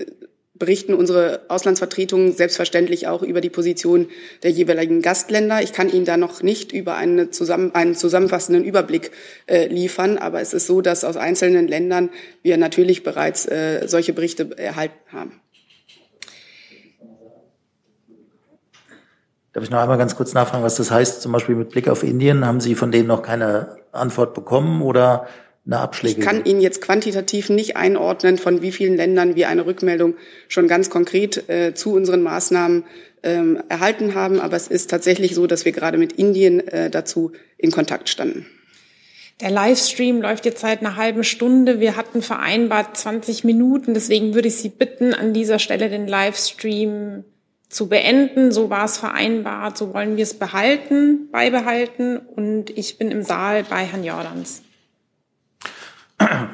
berichten unsere Auslandsvertretungen selbstverständlich auch über die Position der jeweiligen Gastländer. Ich kann Ihnen da noch nicht über eine zusammen, einen zusammenfassenden Überblick äh, liefern, aber es ist so, dass aus einzelnen Ländern wir natürlich bereits äh, solche Berichte erhalten haben. Darf ich noch einmal ganz kurz nachfragen, was das heißt, zum Beispiel mit Blick auf Indien? Haben Sie von denen noch keine Antwort bekommen oder eine Abschläge? Ich kann Ihnen jetzt quantitativ nicht einordnen, von wie vielen Ländern wir eine Rückmeldung schon ganz konkret äh, zu unseren Maßnahmen ähm, erhalten haben. Aber es ist tatsächlich so, dass wir gerade mit Indien äh, dazu in Kontakt standen. Der Livestream läuft jetzt seit einer halben Stunde. Wir hatten vereinbart 20 Minuten. Deswegen würde ich Sie bitten, an dieser Stelle den Livestream zu beenden. So war es vereinbart. So wollen wir es behalten, beibehalten. Und ich bin im Saal bei Herrn Jordans.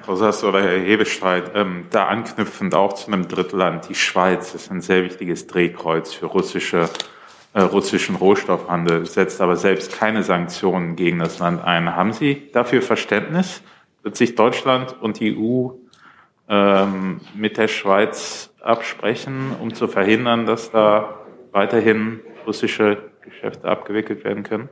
Frau Sass oder Herr Hebestreit, ähm, da anknüpfend auch zu einem Drittland, die Schweiz ist ein sehr wichtiges Drehkreuz für russische, äh, russischen Rohstoffhandel, setzt aber selbst keine Sanktionen gegen das Land ein. Haben Sie dafür Verständnis? Wird sich Deutschland und die EU ähm, mit der Schweiz absprechen, um zu verhindern, dass da weiterhin russische Geschäfte abgewickelt werden können?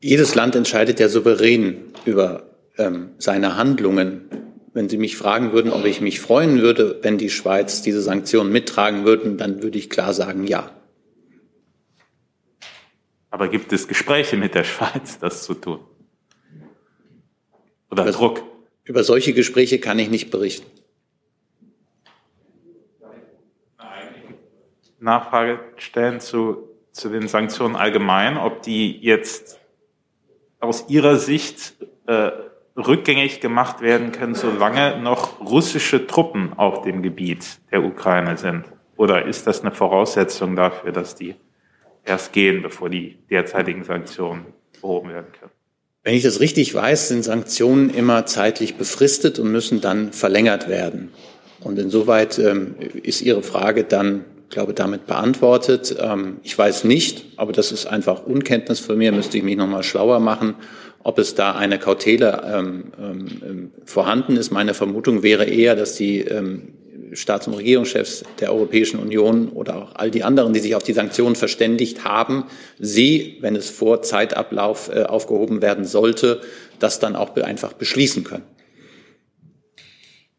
Jedes Land entscheidet ja souverän über ähm, seine Handlungen. Wenn Sie mich fragen würden, ob ich mich freuen würde, wenn die Schweiz diese Sanktionen mittragen würden, dann würde ich klar sagen, ja. Aber gibt es Gespräche mit der Schweiz, das zu tun? Oder über, Druck? Über solche Gespräche kann ich nicht berichten. Nachfrage stellen zu, zu den Sanktionen allgemein, ob die jetzt aus Ihrer Sicht äh, rückgängig gemacht werden können, solange noch russische Truppen auf dem Gebiet der Ukraine sind? Oder ist das eine Voraussetzung dafür, dass die erst gehen, bevor die derzeitigen Sanktionen behoben werden können? Wenn ich das richtig weiß, sind Sanktionen immer zeitlich befristet und müssen dann verlängert werden. Und insoweit ähm, ist Ihre Frage dann, glaube damit beantwortet. Ähm, ich weiß nicht, aber das ist einfach Unkenntnis von mir, müsste ich mich nochmal schlauer machen, ob es da eine Kautele ähm, ähm, vorhanden ist. Meine Vermutung wäre eher, dass die ähm, Staats- und Regierungschefs der Europäischen Union oder auch all die anderen, die sich auf die Sanktionen verständigt haben, sie, wenn es vor Zeitablauf äh, aufgehoben werden sollte, das dann auch einfach beschließen können.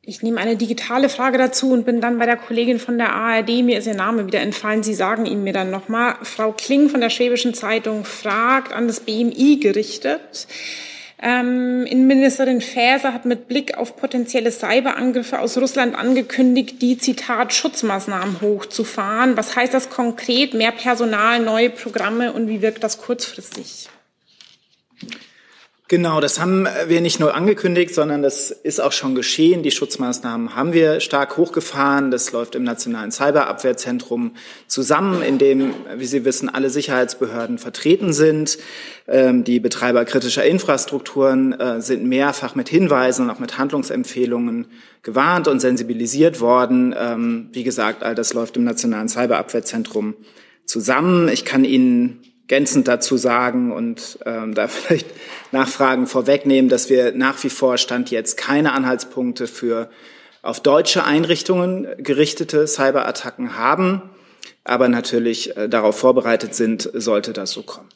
Ich nehme eine digitale Frage dazu und bin dann bei der Kollegin von der ARD. Mir ist ihr Name wieder entfallen. Sie sagen ihn mir dann nochmal. Frau Kling von der Schwäbischen Zeitung fragt an das BMI gerichtet. Ähm, Innenministerin Faeser hat mit Blick auf potenzielle Cyberangriffe aus Russland angekündigt, die Zitat Schutzmaßnahmen hochzufahren. Was heißt das konkret? Mehr Personal, neue Programme und wie wirkt das kurzfristig? Genau, das haben wir nicht nur angekündigt, sondern das ist auch schon geschehen. Die Schutzmaßnahmen haben wir stark hochgefahren. Das läuft im Nationalen Cyberabwehrzentrum zusammen, in dem, wie Sie wissen, alle Sicherheitsbehörden vertreten sind. Ähm, die Betreiber kritischer Infrastrukturen äh, sind mehrfach mit Hinweisen und auch mit Handlungsempfehlungen gewarnt und sensibilisiert worden. Ähm, wie gesagt, all das läuft im Nationalen Cyberabwehrzentrum zusammen. Ich kann Ihnen ergänzend dazu sagen und ähm, da vielleicht Nachfragen vorwegnehmen, dass wir nach wie vor Stand jetzt keine Anhaltspunkte für auf deutsche Einrichtungen gerichtete Cyberattacken haben, aber natürlich äh, darauf vorbereitet sind, sollte das so kommen.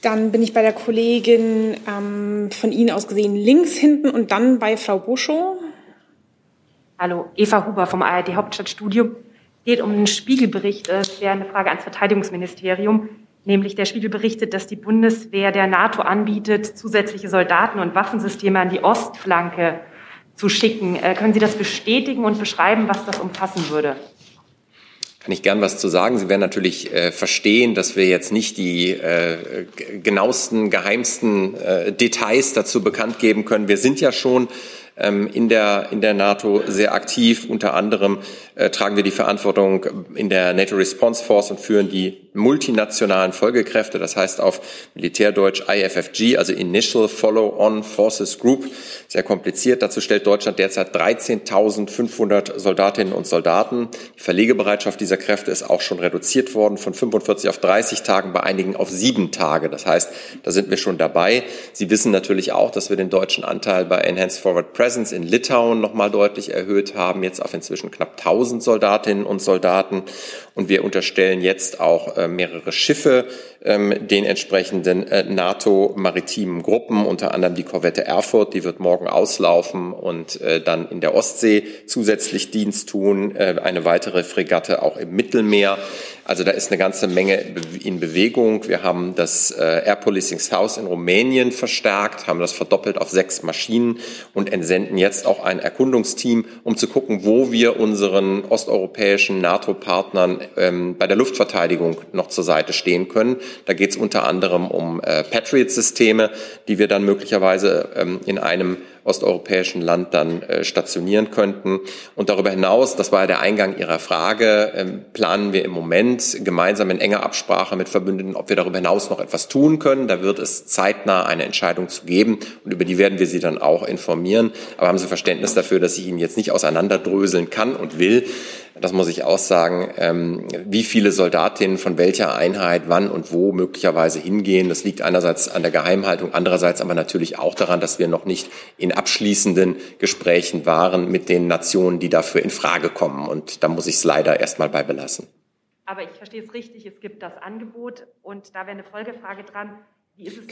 Dann bin ich bei der Kollegin ähm, von Ihnen aus gesehen links hinten und dann bei Frau Buschow. Hallo, Eva Huber vom ARD Hauptstadtstudio. Es geht um einen Spiegelbericht. Es wäre eine Frage ans Verteidigungsministerium. Nämlich der Spiegel berichtet, dass die Bundeswehr der NATO anbietet, zusätzliche Soldaten und Waffensysteme an die Ostflanke zu schicken. Äh, können Sie das bestätigen und beschreiben, was das umfassen würde? kann ich gern was zu sagen. Sie werden natürlich äh, verstehen, dass wir jetzt nicht die äh, genauesten, geheimsten äh, Details dazu bekannt geben können. Wir sind ja schon ähm, in, der, in der NATO sehr aktiv. Unter anderem äh, tragen wir die Verantwortung in der NATO Response Force und führen die multinationalen Folgekräfte, das heißt auf Militärdeutsch IFFG, also Initial Follow-on Forces Group, sehr kompliziert. Dazu stellt Deutschland derzeit 13.500 Soldatinnen und Soldaten. Die Verlegebereitschaft dieser Kräfte ist auch schon reduziert worden von 45 auf 30 Tagen, bei einigen auf sieben Tage. Das heißt, da sind wir schon dabei. Sie wissen natürlich auch, dass wir den deutschen Anteil bei Enhanced Forward Presence in Litauen nochmal deutlich erhöht haben, jetzt auf inzwischen knapp 1000 Soldatinnen und Soldaten. Und wir unterstellen jetzt auch äh, mehrere Schiffe ähm, den entsprechenden äh, NATO-maritimen Gruppen, unter anderem die Korvette Erfurt, die wird morgen auslaufen und äh, dann in der Ostsee zusätzlich Dienst tun, eine weitere Fregatte auch im Mittelmeer. Also da ist eine ganze Menge in Bewegung. Wir haben das Air Policing South in Rumänien verstärkt, haben das verdoppelt auf sechs Maschinen und entsenden jetzt auch ein Erkundungsteam, um zu gucken, wo wir unseren osteuropäischen NATO-Partnern ähm, bei der Luftverteidigung noch zur Seite stehen können. Da geht es unter anderem um äh, Patriot-Systeme, die wir dann möglicherweise ähm, in einem osteuropäischen Land dann äh, stationieren könnten. Und darüber hinaus, das war ja der Eingang Ihrer Frage, ähm, planen wir im Moment gemeinsam in enger Absprache mit Verbündeten, ob wir darüber hinaus noch etwas tun können. Da wird es zeitnah eine Entscheidung zu geben und über die werden wir Sie dann auch informieren. Aber haben Sie Verständnis dafür, dass ich Ihnen jetzt nicht auseinanderdröseln kann und will das muss ich auch sagen, ähm, wie viele Soldatinnen von welcher Einheit wann und wo möglicherweise hingehen. Das liegt einerseits an der Geheimhaltung, andererseits aber natürlich auch daran, dass wir noch nicht in abschließenden Gesprächen waren mit den Nationen, die dafür in Frage kommen. Und da muss ich es leider erstmal bei belassen. Aber ich verstehe es richtig, es gibt das Angebot und da wäre eine Folgefrage dran.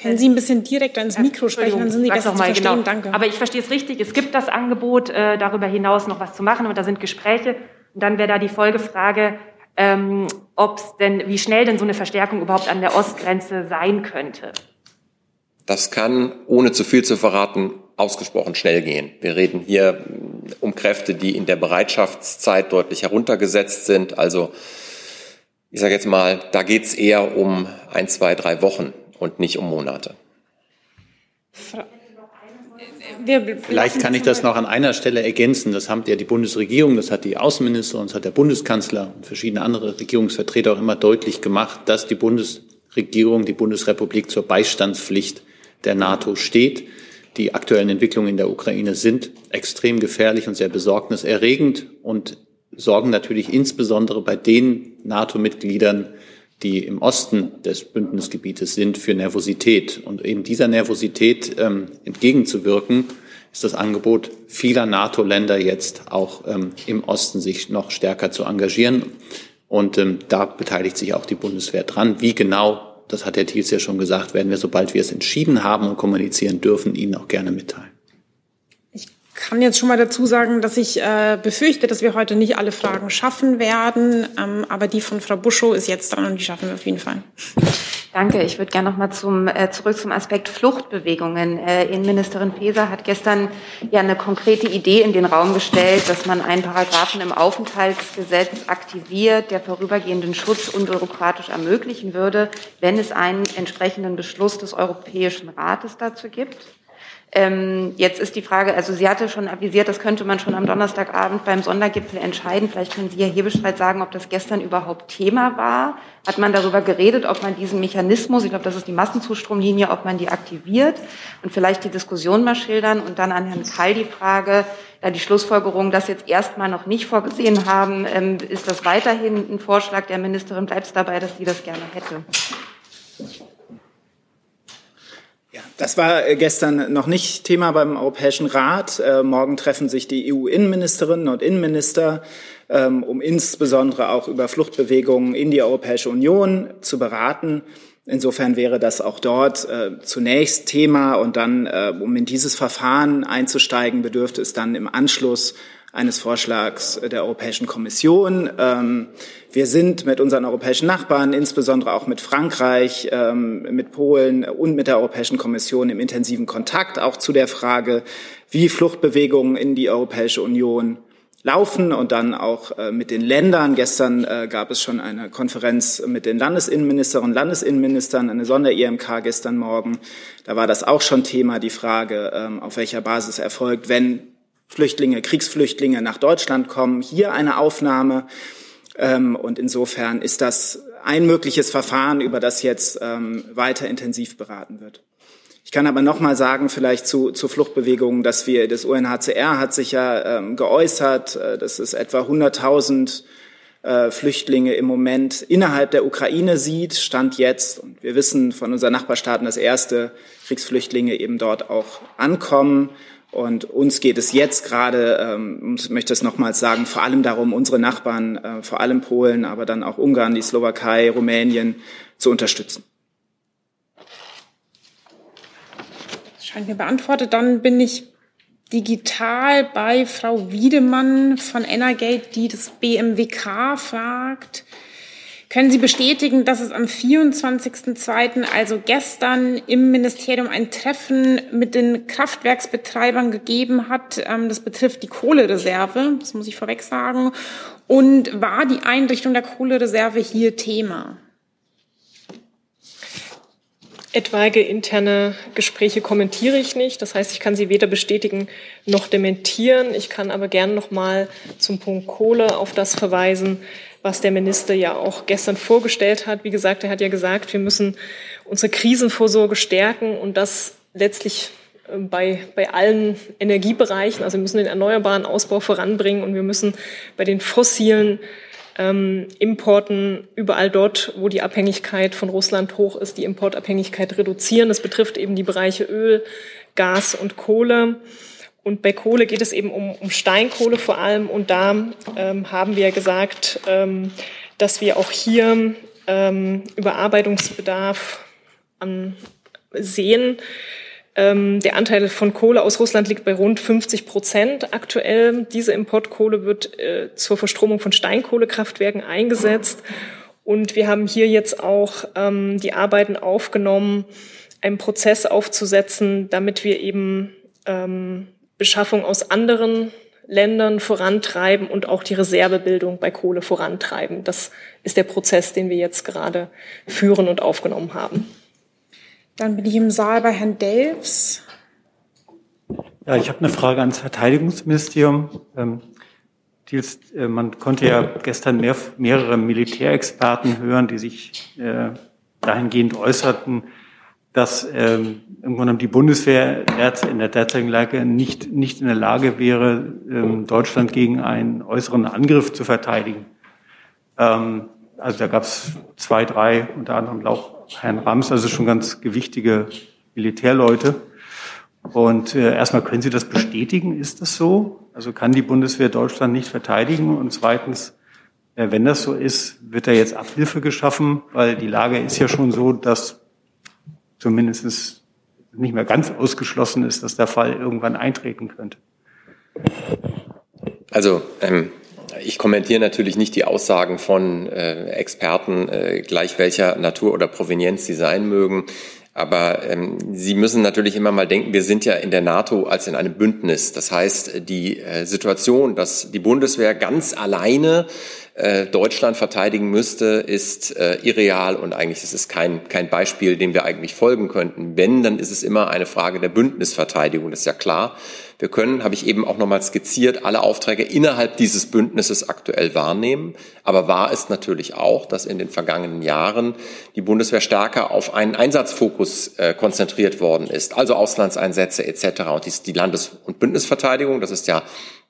Können Sie ein bisschen direkt ans Mikro sprechen, dann sind Sie besser zu verstehen. Genau. Danke. Aber ich verstehe es richtig, es gibt das Angebot, äh, darüber hinaus noch was zu machen und da sind Gespräche. Und dann wäre da die Folgefrage, ähm, ob es denn, wie schnell denn so eine Verstärkung überhaupt an der Ostgrenze sein könnte. Das kann, ohne zu viel zu verraten, ausgesprochen schnell gehen. Wir reden hier um Kräfte, die in der Bereitschaftszeit deutlich heruntergesetzt sind. Also ich sage jetzt mal, da geht es eher um ein, zwei, drei Wochen und nicht um Monate. Fra Vielleicht kann ich das noch an einer Stelle ergänzen. Das haben ja die Bundesregierung, das hat die Außenminister und das hat der Bundeskanzler und verschiedene andere Regierungsvertreter auch immer deutlich gemacht, dass die Bundesregierung, die Bundesrepublik zur Beistandspflicht der NATO steht. Die aktuellen Entwicklungen in der Ukraine sind extrem gefährlich und sehr besorgniserregend und sorgen natürlich insbesondere bei den NATO-Mitgliedern, die im Osten des Bündnisgebietes sind, für Nervosität. Und eben dieser Nervosität ähm, entgegenzuwirken, ist das Angebot vieler NATO-Länder jetzt auch ähm, im Osten sich noch stärker zu engagieren. Und ähm, da beteiligt sich auch die Bundeswehr dran. Wie genau, das hat Herr Thiels ja schon gesagt, werden wir, sobald wir es entschieden haben und kommunizieren dürfen, Ihnen auch gerne mitteilen kann jetzt schon mal dazu sagen, dass ich äh, befürchte, dass wir heute nicht alle Fragen schaffen werden. Ähm, aber die von Frau Buschow ist jetzt dran und die schaffen wir auf jeden Fall. Danke. Ich würde gerne noch mal zum, äh, zurück zum Aspekt Fluchtbewegungen. Äh, Innenministerin Faeser hat gestern ja eine konkrete Idee in den Raum gestellt, dass man einen Paragraphen im Aufenthaltsgesetz aktiviert, der vorübergehenden Schutz unbürokratisch ermöglichen würde, wenn es einen entsprechenden Beschluss des Europäischen Rates dazu gibt. Ähm, jetzt ist die Frage, also sie hatte schon avisiert, das könnte man schon am Donnerstagabend beim Sondergipfel entscheiden. Vielleicht können Sie, Herr Hebestreit, sagen, ob das gestern überhaupt Thema war. Hat man darüber geredet, ob man diesen Mechanismus, ich glaube, das ist die Massenzustromlinie, ob man die aktiviert und vielleicht die Diskussion mal schildern und dann an Herrn Kall die Frage, da die Schlussfolgerung das jetzt erstmal noch nicht vorgesehen haben, ähm, ist das weiterhin ein Vorschlag der Ministerin? Bleibt es dabei, dass sie das gerne hätte? Das war äh, gestern noch nicht Thema beim Europäischen Rat. Äh, morgen treffen sich die EU-Innenministerinnen und Innenminister, ähm, um insbesondere auch über Fluchtbewegungen in die Europäische Union zu beraten. Insofern wäre das auch dort äh, zunächst Thema und dann, äh, um in dieses Verfahren einzusteigen, bedürfte es dann im Anschluss eines Vorschlags der Europäischen Kommission. Ähm, wir sind mit unseren europäischen Nachbarn, insbesondere auch mit Frankreich, ähm, mit Polen und mit der Europäischen Kommission im intensiven Kontakt, auch zu der Frage, wie Fluchtbewegungen in die Europäische Union laufen und dann auch äh, mit den Ländern. Gestern äh, gab es schon eine Konferenz mit den Landesinnenministerinnen und Landesinnenministern, eine Sonder-IMK gestern Morgen. Da war das auch schon Thema, die Frage, ähm, auf welcher Basis erfolgt, wenn Flüchtlinge, Kriegsflüchtlinge nach Deutschland kommen, hier eine Aufnahme. Ähm, und insofern ist das ein mögliches Verfahren, über das jetzt ähm, weiter intensiv beraten wird. Ich kann aber noch mal sagen, vielleicht zu, zu Fluchtbewegungen, dass wir, das UNHCR hat sich ja ähm, geäußert, äh, dass es etwa 100.000 äh, Flüchtlinge im Moment innerhalb der Ukraine sieht, Stand jetzt. Und wir wissen von unseren Nachbarstaaten, dass erste Kriegsflüchtlinge eben dort auch ankommen. Und uns geht es jetzt gerade, ähm, ich möchte es nochmals sagen, vor allem darum, unsere Nachbarn, äh, vor allem Polen, aber dann auch Ungarn, die Slowakei, Rumänien zu unterstützen. Das scheint mir beantwortet. Dann bin ich digital bei Frau Wiedemann von Energate, die das BMWK fragt. Können Sie bestätigen, dass es am 24.02., also gestern, im Ministerium ein Treffen mit den Kraftwerksbetreibern gegeben hat? Ähm, das betrifft die Kohlereserve, das muss ich vorweg sagen. Und war die Einrichtung der Kohlereserve hier Thema? Etwaige interne Gespräche kommentiere ich nicht. Das heißt, ich kann sie weder bestätigen noch dementieren. Ich kann aber gern noch mal zum Punkt Kohle auf das verweisen, was der Minister ja auch gestern vorgestellt hat. Wie gesagt, er hat ja gesagt, wir müssen unsere Krisenvorsorge stärken und das letztlich äh, bei, bei allen Energiebereichen. Also wir müssen den erneuerbaren Ausbau voranbringen und wir müssen bei den fossilen ähm, Importen überall dort, wo die Abhängigkeit von Russland hoch ist, die Importabhängigkeit reduzieren. Das betrifft eben die Bereiche Öl, Gas und Kohle. Und bei Kohle geht es eben um, um Steinkohle vor allem. Und da ähm, haben wir gesagt, ähm, dass wir auch hier ähm, Überarbeitungsbedarf an, sehen. Ähm, der Anteil von Kohle aus Russland liegt bei rund 50 Prozent aktuell. Diese Importkohle wird äh, zur Verstromung von Steinkohlekraftwerken eingesetzt. Und wir haben hier jetzt auch ähm, die Arbeiten aufgenommen, einen Prozess aufzusetzen, damit wir eben ähm, Beschaffung aus anderen Ländern vorantreiben und auch die Reservebildung bei Kohle vorantreiben. Das ist der Prozess, den wir jetzt gerade führen und aufgenommen haben. Dann bin ich im Saal bei Herrn Delfs. Ja, ich habe eine Frage ans Verteidigungsministerium. Ähm, Diels, äh, man konnte ja gestern mehr, mehrere Militärexperten hören, die sich äh, dahingehend äußerten, dass ähm, irgendwann die Bundeswehr in der derzeitigen Lage nicht, nicht in der Lage wäre, ähm, Deutschland gegen einen äußeren Angriff zu verteidigen. Ähm, also da gab es zwei, drei, unter anderem auch Herrn Rams, also schon ganz gewichtige Militärleute. Und äh, erstmal können Sie das bestätigen? Ist das so? Also kann die Bundeswehr Deutschland nicht verteidigen? Und zweitens, äh, wenn das so ist, wird da jetzt Abhilfe geschaffen? Weil die Lage ist ja schon so, dass zumindest nicht mehr ganz ausgeschlossen ist, dass der Fall irgendwann eintreten könnte. Also ähm, ich kommentiere natürlich nicht die Aussagen von äh, Experten, äh, gleich welcher Natur oder Provenienz sie sein mögen. Aber ähm, Sie müssen natürlich immer mal denken, wir sind ja in der NATO als in einem Bündnis. Das heißt, die äh, Situation, dass die Bundeswehr ganz alleine äh, Deutschland verteidigen müsste, ist äh, irreal und eigentlich ist es kein, kein Beispiel, dem wir eigentlich folgen könnten. Wenn, dann ist es immer eine Frage der Bündnisverteidigung, das ist ja klar. Wir können, habe ich eben auch nochmal skizziert, alle Aufträge innerhalb dieses Bündnisses aktuell wahrnehmen. Aber wahr ist natürlich auch, dass in den vergangenen Jahren die Bundeswehr stärker auf einen Einsatzfokus äh, konzentriert worden ist, also Auslandseinsätze etc. Und dies, die Landes- und Bündnisverteidigung, das ist ja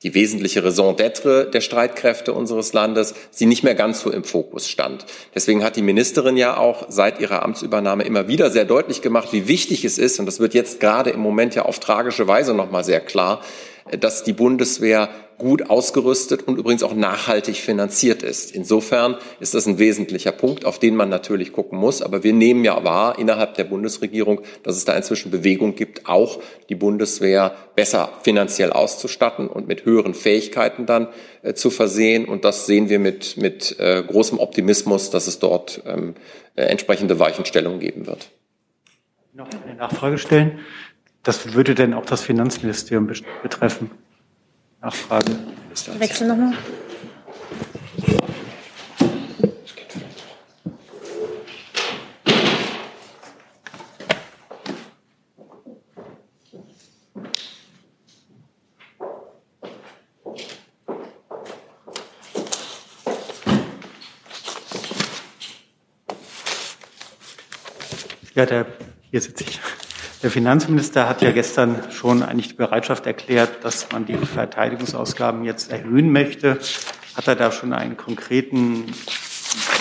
die wesentliche Raison d'être der Streitkräfte unseres Landes, sie nicht mehr ganz so im Fokus stand. Deswegen hat die Ministerin ja auch seit ihrer Amtsübernahme immer wieder sehr deutlich gemacht, wie wichtig es ist, und das wird jetzt gerade im Moment ja auf tragische Weise nochmal sehr klar, dass die Bundeswehr gut ausgerüstet und übrigens auch nachhaltig finanziert ist. Insofern ist das ein wesentlicher Punkt, auf den man natürlich gucken muss. Aber wir nehmen ja wahr innerhalb der Bundesregierung, dass es da inzwischen Bewegung gibt, auch die Bundeswehr besser finanziell auszustatten und mit höheren Fähigkeiten dann äh, zu versehen. Und das sehen wir mit, mit äh, großem Optimismus, dass es dort ähm, äh, entsprechende Weichenstellungen geben wird. Noch eine Nachfrage stellen. Das würde denn auch das Finanzministerium betreffen? Nachfrage. Wechsel nochmal. Ja, der, hier sitze ich. Der Finanzminister hat ja gestern schon eigentlich die Bereitschaft erklärt, dass man die Verteidigungsausgaben jetzt erhöhen möchte. Hat er da schon einen konkreten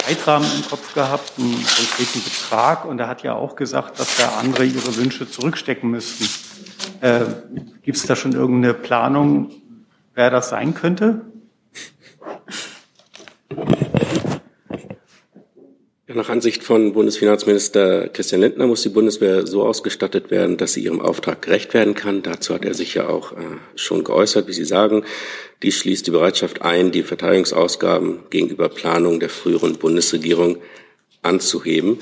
Zeitrahmen im Kopf gehabt, einen konkreten Betrag? Und er hat ja auch gesagt, dass da andere ihre Wünsche zurückstecken müssten. Äh, Gibt es da schon irgendeine Planung, wer das sein könnte? Nach Ansicht von Bundesfinanzminister Christian Lindner muss die Bundeswehr so ausgestattet werden, dass sie ihrem Auftrag gerecht werden kann. Dazu hat er sich ja auch äh, schon geäußert, wie Sie sagen. Dies schließt die Bereitschaft ein, die Verteidigungsausgaben gegenüber Planungen der früheren Bundesregierung anzuheben.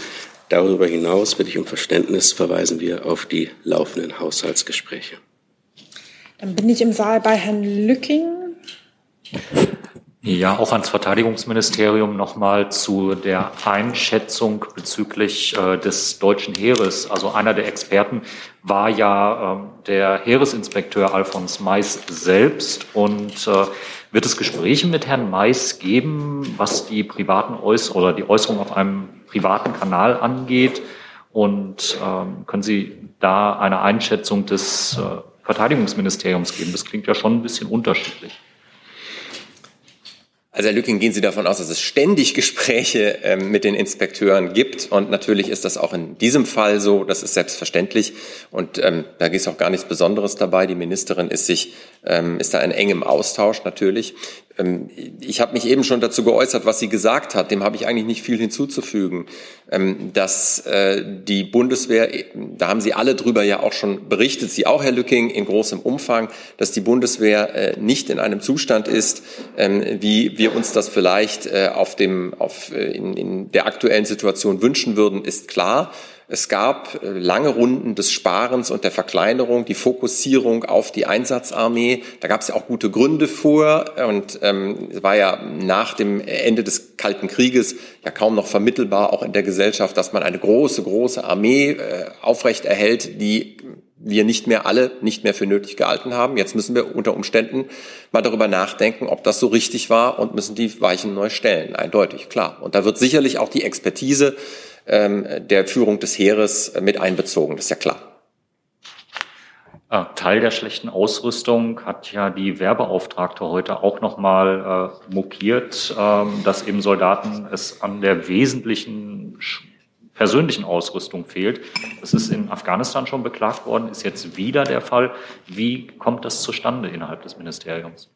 Darüber hinaus bitte ich um Verständnis, verweisen wir auf die laufenden Haushaltsgespräche. Dann bin ich im Saal bei Herrn Lücking. Ja, auch ans Verteidigungsministerium nochmal zu der Einschätzung bezüglich äh, des deutschen Heeres. Also einer der Experten war ja äh, der Heeresinspekteur Alfons Mais selbst. Und äh, wird es Gespräche mit Herrn Mais geben, was die privaten Äuß oder die Äußerung auf einem privaten Kanal angeht? Und ähm, können Sie da eine Einschätzung des äh, Verteidigungsministeriums geben? Das klingt ja schon ein bisschen unterschiedlich. Also Herr Lücking, gehen Sie davon aus, dass es ständig Gespräche äh, mit den Inspekteuren gibt. Und natürlich ist das auch in diesem Fall so. Das ist selbstverständlich. Und ähm, da ist auch gar nichts Besonderes dabei. Die Ministerin ist sich, ähm, ist da in engem Austausch natürlich. Ähm, ich habe mich eben schon dazu geäußert, was sie gesagt hat. Dem habe ich eigentlich nicht viel hinzuzufügen. Ähm, dass äh, die Bundeswehr, da haben Sie alle drüber ja auch schon berichtet, Sie auch, Herr Lücking, in großem Umfang, dass die Bundeswehr äh, nicht in einem Zustand ist, ähm, wie wir uns das vielleicht äh, auf dem, auf, in, in der aktuellen Situation wünschen würden, ist klar. Es gab äh, lange Runden des Sparens und der Verkleinerung, die Fokussierung auf die Einsatzarmee. Da gab es ja auch gute Gründe vor und ähm, es war ja nach dem Ende des Kalten Krieges ja kaum noch vermittelbar, auch in der Gesellschaft, dass man eine große, große Armee äh, aufrechterhält, die wir nicht mehr alle nicht mehr für nötig gehalten haben. Jetzt müssen wir unter Umständen mal darüber nachdenken, ob das so richtig war und müssen die Weichen neu stellen. Eindeutig, klar. Und da wird sicherlich auch die Expertise ähm, der Führung des Heeres mit einbezogen. Das ist ja klar. Äh, Teil der schlechten Ausrüstung hat ja die Werbeauftragte heute auch nochmal äh, mokiert, äh, dass eben Soldaten es an der wesentlichen persönlichen Ausrüstung fehlt. Das ist in Afghanistan schon beklagt worden, ist jetzt wieder der Fall. Wie kommt das zustande innerhalb des Ministeriums?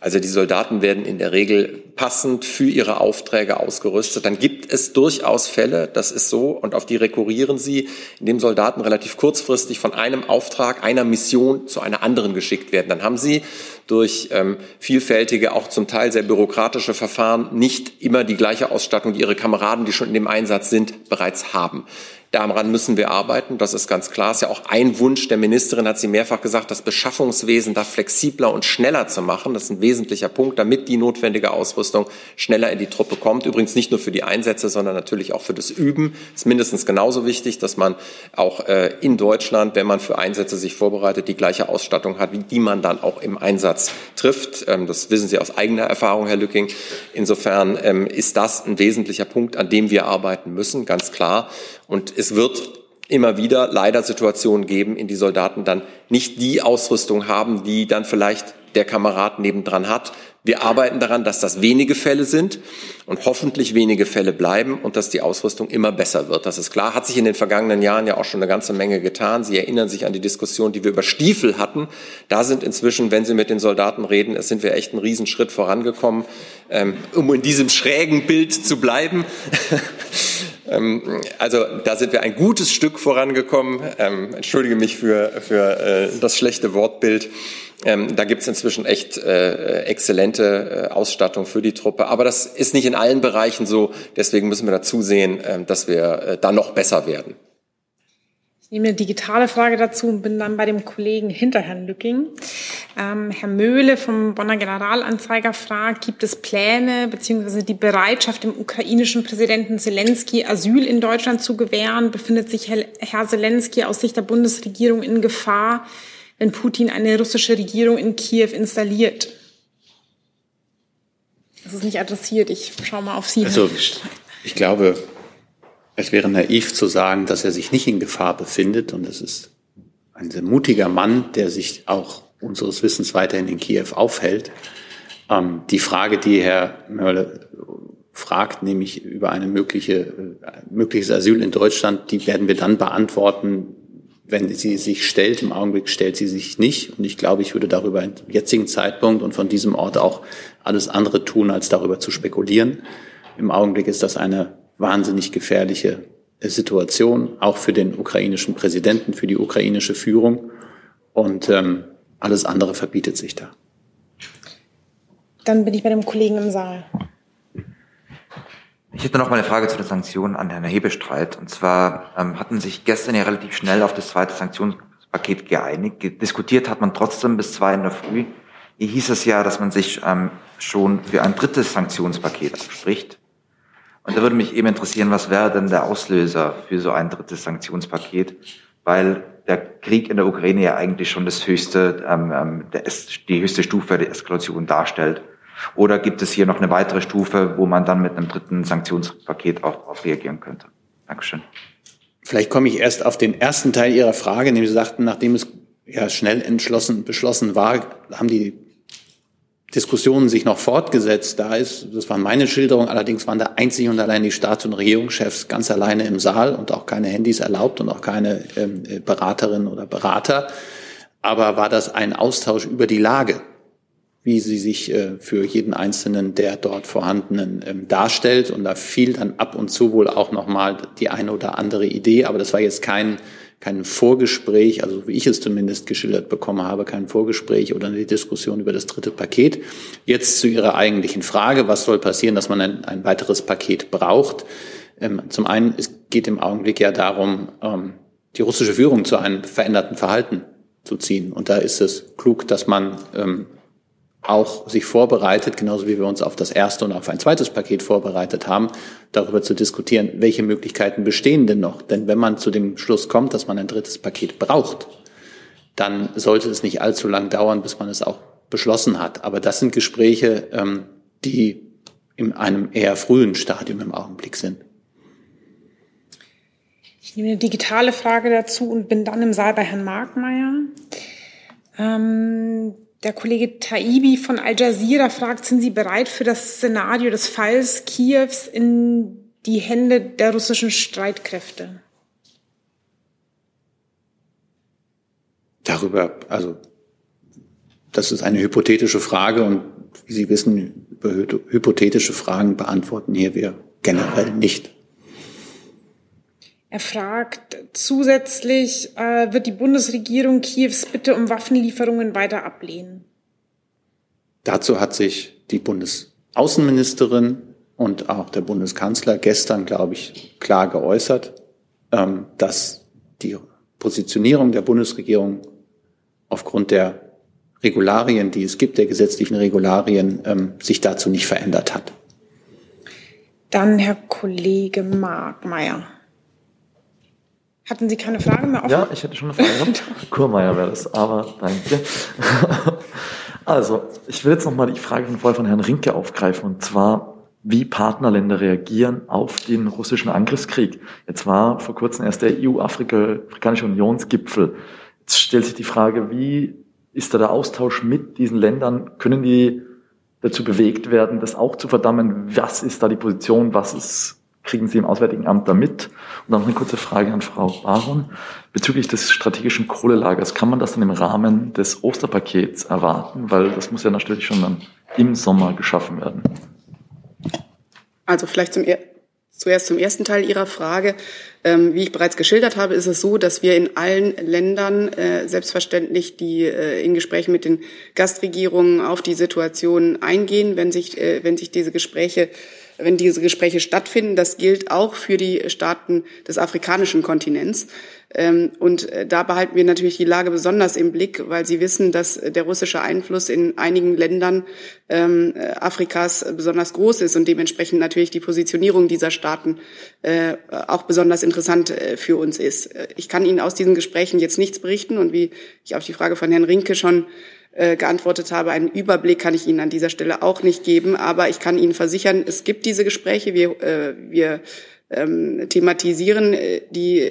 Also die Soldaten werden in der Regel passend für ihre Aufträge ausgerüstet. Dann gibt es durchaus Fälle, das ist so, und auf die rekurrieren sie, in dem Soldaten relativ kurzfristig von einem Auftrag, einer Mission zu einer anderen geschickt werden. Dann haben sie durch ähm, vielfältige, auch zum Teil sehr bürokratische Verfahren nicht immer die gleiche Ausstattung, die ihre Kameraden, die schon in dem Einsatz sind, bereits haben. Daran müssen wir arbeiten, das ist ganz klar. Ist ja auch ein Wunsch der Ministerin, hat sie mehrfach gesagt, das Beschaffungswesen da flexibler und schneller zu machen. Das ist ein wesentlicher Punkt, damit die notwendige Ausrüstung schneller in die Truppe kommt. Übrigens nicht nur für die Einsätze, sondern natürlich auch für das Üben. Ist mindestens genauso wichtig, dass man auch äh, in Deutschland, wenn man für Einsätze sich vorbereitet, die gleiche Ausstattung hat, wie die man dann auch im Einsatz trifft. Ähm, das wissen Sie aus eigener Erfahrung, Herr Lücking. Insofern ähm, ist das ein wesentlicher Punkt, an dem wir arbeiten müssen, ganz klar. Und es wird immer wieder leider Situationen geben, in die Soldaten dann nicht die Ausrüstung haben, die dann vielleicht der Kamerad nebendran hat. Wir arbeiten daran, dass das wenige Fälle sind und hoffentlich wenige Fälle bleiben und dass die Ausrüstung immer besser wird. Das ist klar. Hat sich in den vergangenen Jahren ja auch schon eine ganze Menge getan. Sie erinnern sich an die Diskussion, die wir über Stiefel hatten. Da sind inzwischen, wenn Sie mit den Soldaten reden, es sind wir echt einen Riesenschritt vorangekommen, ähm, um in diesem schrägen Bild zu bleiben. Ähm, also da sind wir ein gutes Stück vorangekommen. Ähm, entschuldige mich für, für äh, das schlechte Wortbild. Ähm, da gibt es inzwischen echt äh, exzellente äh, Ausstattung für die Truppe. Aber das ist nicht in allen Bereichen so. Deswegen müssen wir da zusehen, äh, dass wir äh, da noch besser werden. Nehme eine digitale Frage dazu und bin dann bei dem Kollegen hinter Herrn Lücking. Ähm, Herr Möhle vom Bonner Generalanzeiger fragt, gibt es Pläne bzw. die Bereitschaft, dem ukrainischen Präsidenten Zelensky Asyl in Deutschland zu gewähren? Befindet sich Herr, Herr Zelensky aus Sicht der Bundesregierung in Gefahr? wenn Putin eine russische Regierung in Kiew installiert? Das ist nicht adressiert. Ich schaue mal auf Sie. Also, ich glaube, es wäre naiv zu sagen, dass er sich nicht in Gefahr befindet. Und das ist ein sehr mutiger Mann, der sich auch unseres Wissens weiterhin in Kiew aufhält. Ähm, die Frage, die Herr Mörle fragt, nämlich über eine mögliche, äh, mögliches Asyl in Deutschland, die werden wir dann beantworten, wenn sie sich stellt, im Augenblick stellt sie sich nicht. Und ich glaube, ich würde darüber im jetzigen Zeitpunkt und von diesem Ort auch alles andere tun, als darüber zu spekulieren. Im Augenblick ist das eine wahnsinnig gefährliche Situation, auch für den ukrainischen Präsidenten, für die ukrainische Führung. Und ähm, alles andere verbietet sich da. Dann bin ich bei dem Kollegen im Saal. Ich hätte noch mal eine Frage zu den Sanktionen an Herrn Hebestreit. Und zwar ähm, hatten sich gestern ja relativ schnell auf das zweite Sanktionspaket geeinigt. Diskutiert hat man trotzdem bis zwei in der Früh. Hier hieß es ja, dass man sich ähm, schon für ein drittes Sanktionspaket abspricht. Und da würde mich eben interessieren, was wäre denn der Auslöser für so ein drittes Sanktionspaket? Weil der Krieg in der Ukraine ja eigentlich schon das höchste, ähm, ähm der, die höchste Stufe der Eskalation darstellt. Oder gibt es hier noch eine weitere Stufe, wo man dann mit einem dritten Sanktionspaket auch darauf reagieren könnte? Dankeschön. Vielleicht komme ich erst auf den ersten Teil Ihrer Frage, nämlich Sie sagten, nachdem es ja schnell entschlossen beschlossen war, haben die Diskussionen sich noch fortgesetzt. Da ist, das war meine Schilderung, allerdings waren da einzig und allein die Staats- und Regierungschefs ganz alleine im Saal und auch keine Handys erlaubt und auch keine ähm, Beraterinnen oder Berater. Aber war das ein Austausch über die Lage? wie sie sich äh, für jeden einzelnen der dort vorhandenen ähm, darstellt. Und da fiel dann ab und zu wohl auch nochmal die eine oder andere Idee, aber das war jetzt kein, kein Vorgespräch, also wie ich es zumindest geschildert bekommen habe, kein Vorgespräch oder eine Diskussion über das dritte Paket. Jetzt zu Ihrer eigentlichen Frage, was soll passieren, dass man ein, ein weiteres Paket braucht. Ähm, zum einen, es geht im Augenblick ja darum, ähm, die russische Führung zu einem veränderten Verhalten zu ziehen. Und da ist es klug, dass man ähm, auch sich vorbereitet, genauso wie wir uns auf das erste und auf ein zweites Paket vorbereitet haben, darüber zu diskutieren, welche Möglichkeiten bestehen denn noch. Denn wenn man zu dem Schluss kommt, dass man ein drittes Paket braucht, dann sollte es nicht allzu lang dauern, bis man es auch beschlossen hat. Aber das sind Gespräche, ähm, die in einem eher frühen Stadium im Augenblick sind. Ich nehme eine digitale Frage dazu und bin dann im Saal bei Herrn Markmeier. Ähm, der Kollege Taibi von Al Jazeera fragt, sind Sie bereit für das Szenario des Falls Kiews in die Hände der russischen Streitkräfte? Darüber, also das ist eine hypothetische Frage und wie Sie wissen, über hypothetische Fragen beantworten hier wir generell nicht. Er fragt zusätzlich, äh, wird die Bundesregierung Kiews Bitte um Waffenlieferungen weiter ablehnen? Dazu hat sich die Bundesaußenministerin und auch der Bundeskanzler gestern, glaube ich, klar geäußert, ähm, dass die Positionierung der Bundesregierung aufgrund der Regularien, die es gibt, der gesetzlichen Regularien, ähm, sich dazu nicht verändert hat. Dann Herr Kollege Markmeier. Hatten Sie keine Frage mehr offen? Ja, ich hätte schon eine Frage gehabt. Kurmeier wäre das, aber danke. also, ich will jetzt nochmal die Frage von vorher von Herrn Rinke aufgreifen. Und zwar wie Partnerländer reagieren auf den russischen Angriffskrieg. Jetzt war vor kurzem erst der EU-Afrikanische Unionsgipfel. Jetzt stellt sich die Frage, wie ist da der Austausch mit diesen Ländern? Können die dazu bewegt werden, das auch zu verdammen? Was ist da die Position? Was ist, kriegen Sie im Auswärtigen Amt da mit? Und dann noch eine kurze Frage an Frau Baron. Bezüglich des strategischen Kohlelagers, kann man das dann im Rahmen des Osterpakets erwarten? Weil das muss ja natürlich schon dann im Sommer geschaffen werden. Also vielleicht zum, zuerst zum ersten Teil Ihrer Frage. Ähm, wie ich bereits geschildert habe, ist es so, dass wir in allen Ländern äh, selbstverständlich die äh, in Gesprächen mit den Gastregierungen auf die Situation eingehen, wenn sich, äh, wenn sich diese Gespräche wenn diese Gespräche stattfinden. Das gilt auch für die Staaten des afrikanischen Kontinents. Ähm, und äh, da behalten wir natürlich die Lage besonders im Blick, weil Sie wissen, dass der russische Einfluss in einigen Ländern ähm, äh, Afrikas besonders groß ist und dementsprechend natürlich die Positionierung dieser Staaten äh, auch besonders interessant für uns ist. Ich kann Ihnen aus diesen Gesprächen jetzt nichts berichten und wie ich auf die Frage von Herrn Rinke schon geantwortet habe. Einen Überblick kann ich Ihnen an dieser Stelle auch nicht geben, aber ich kann Ihnen versichern, es gibt diese Gespräche. Wir, wir ähm, thematisieren die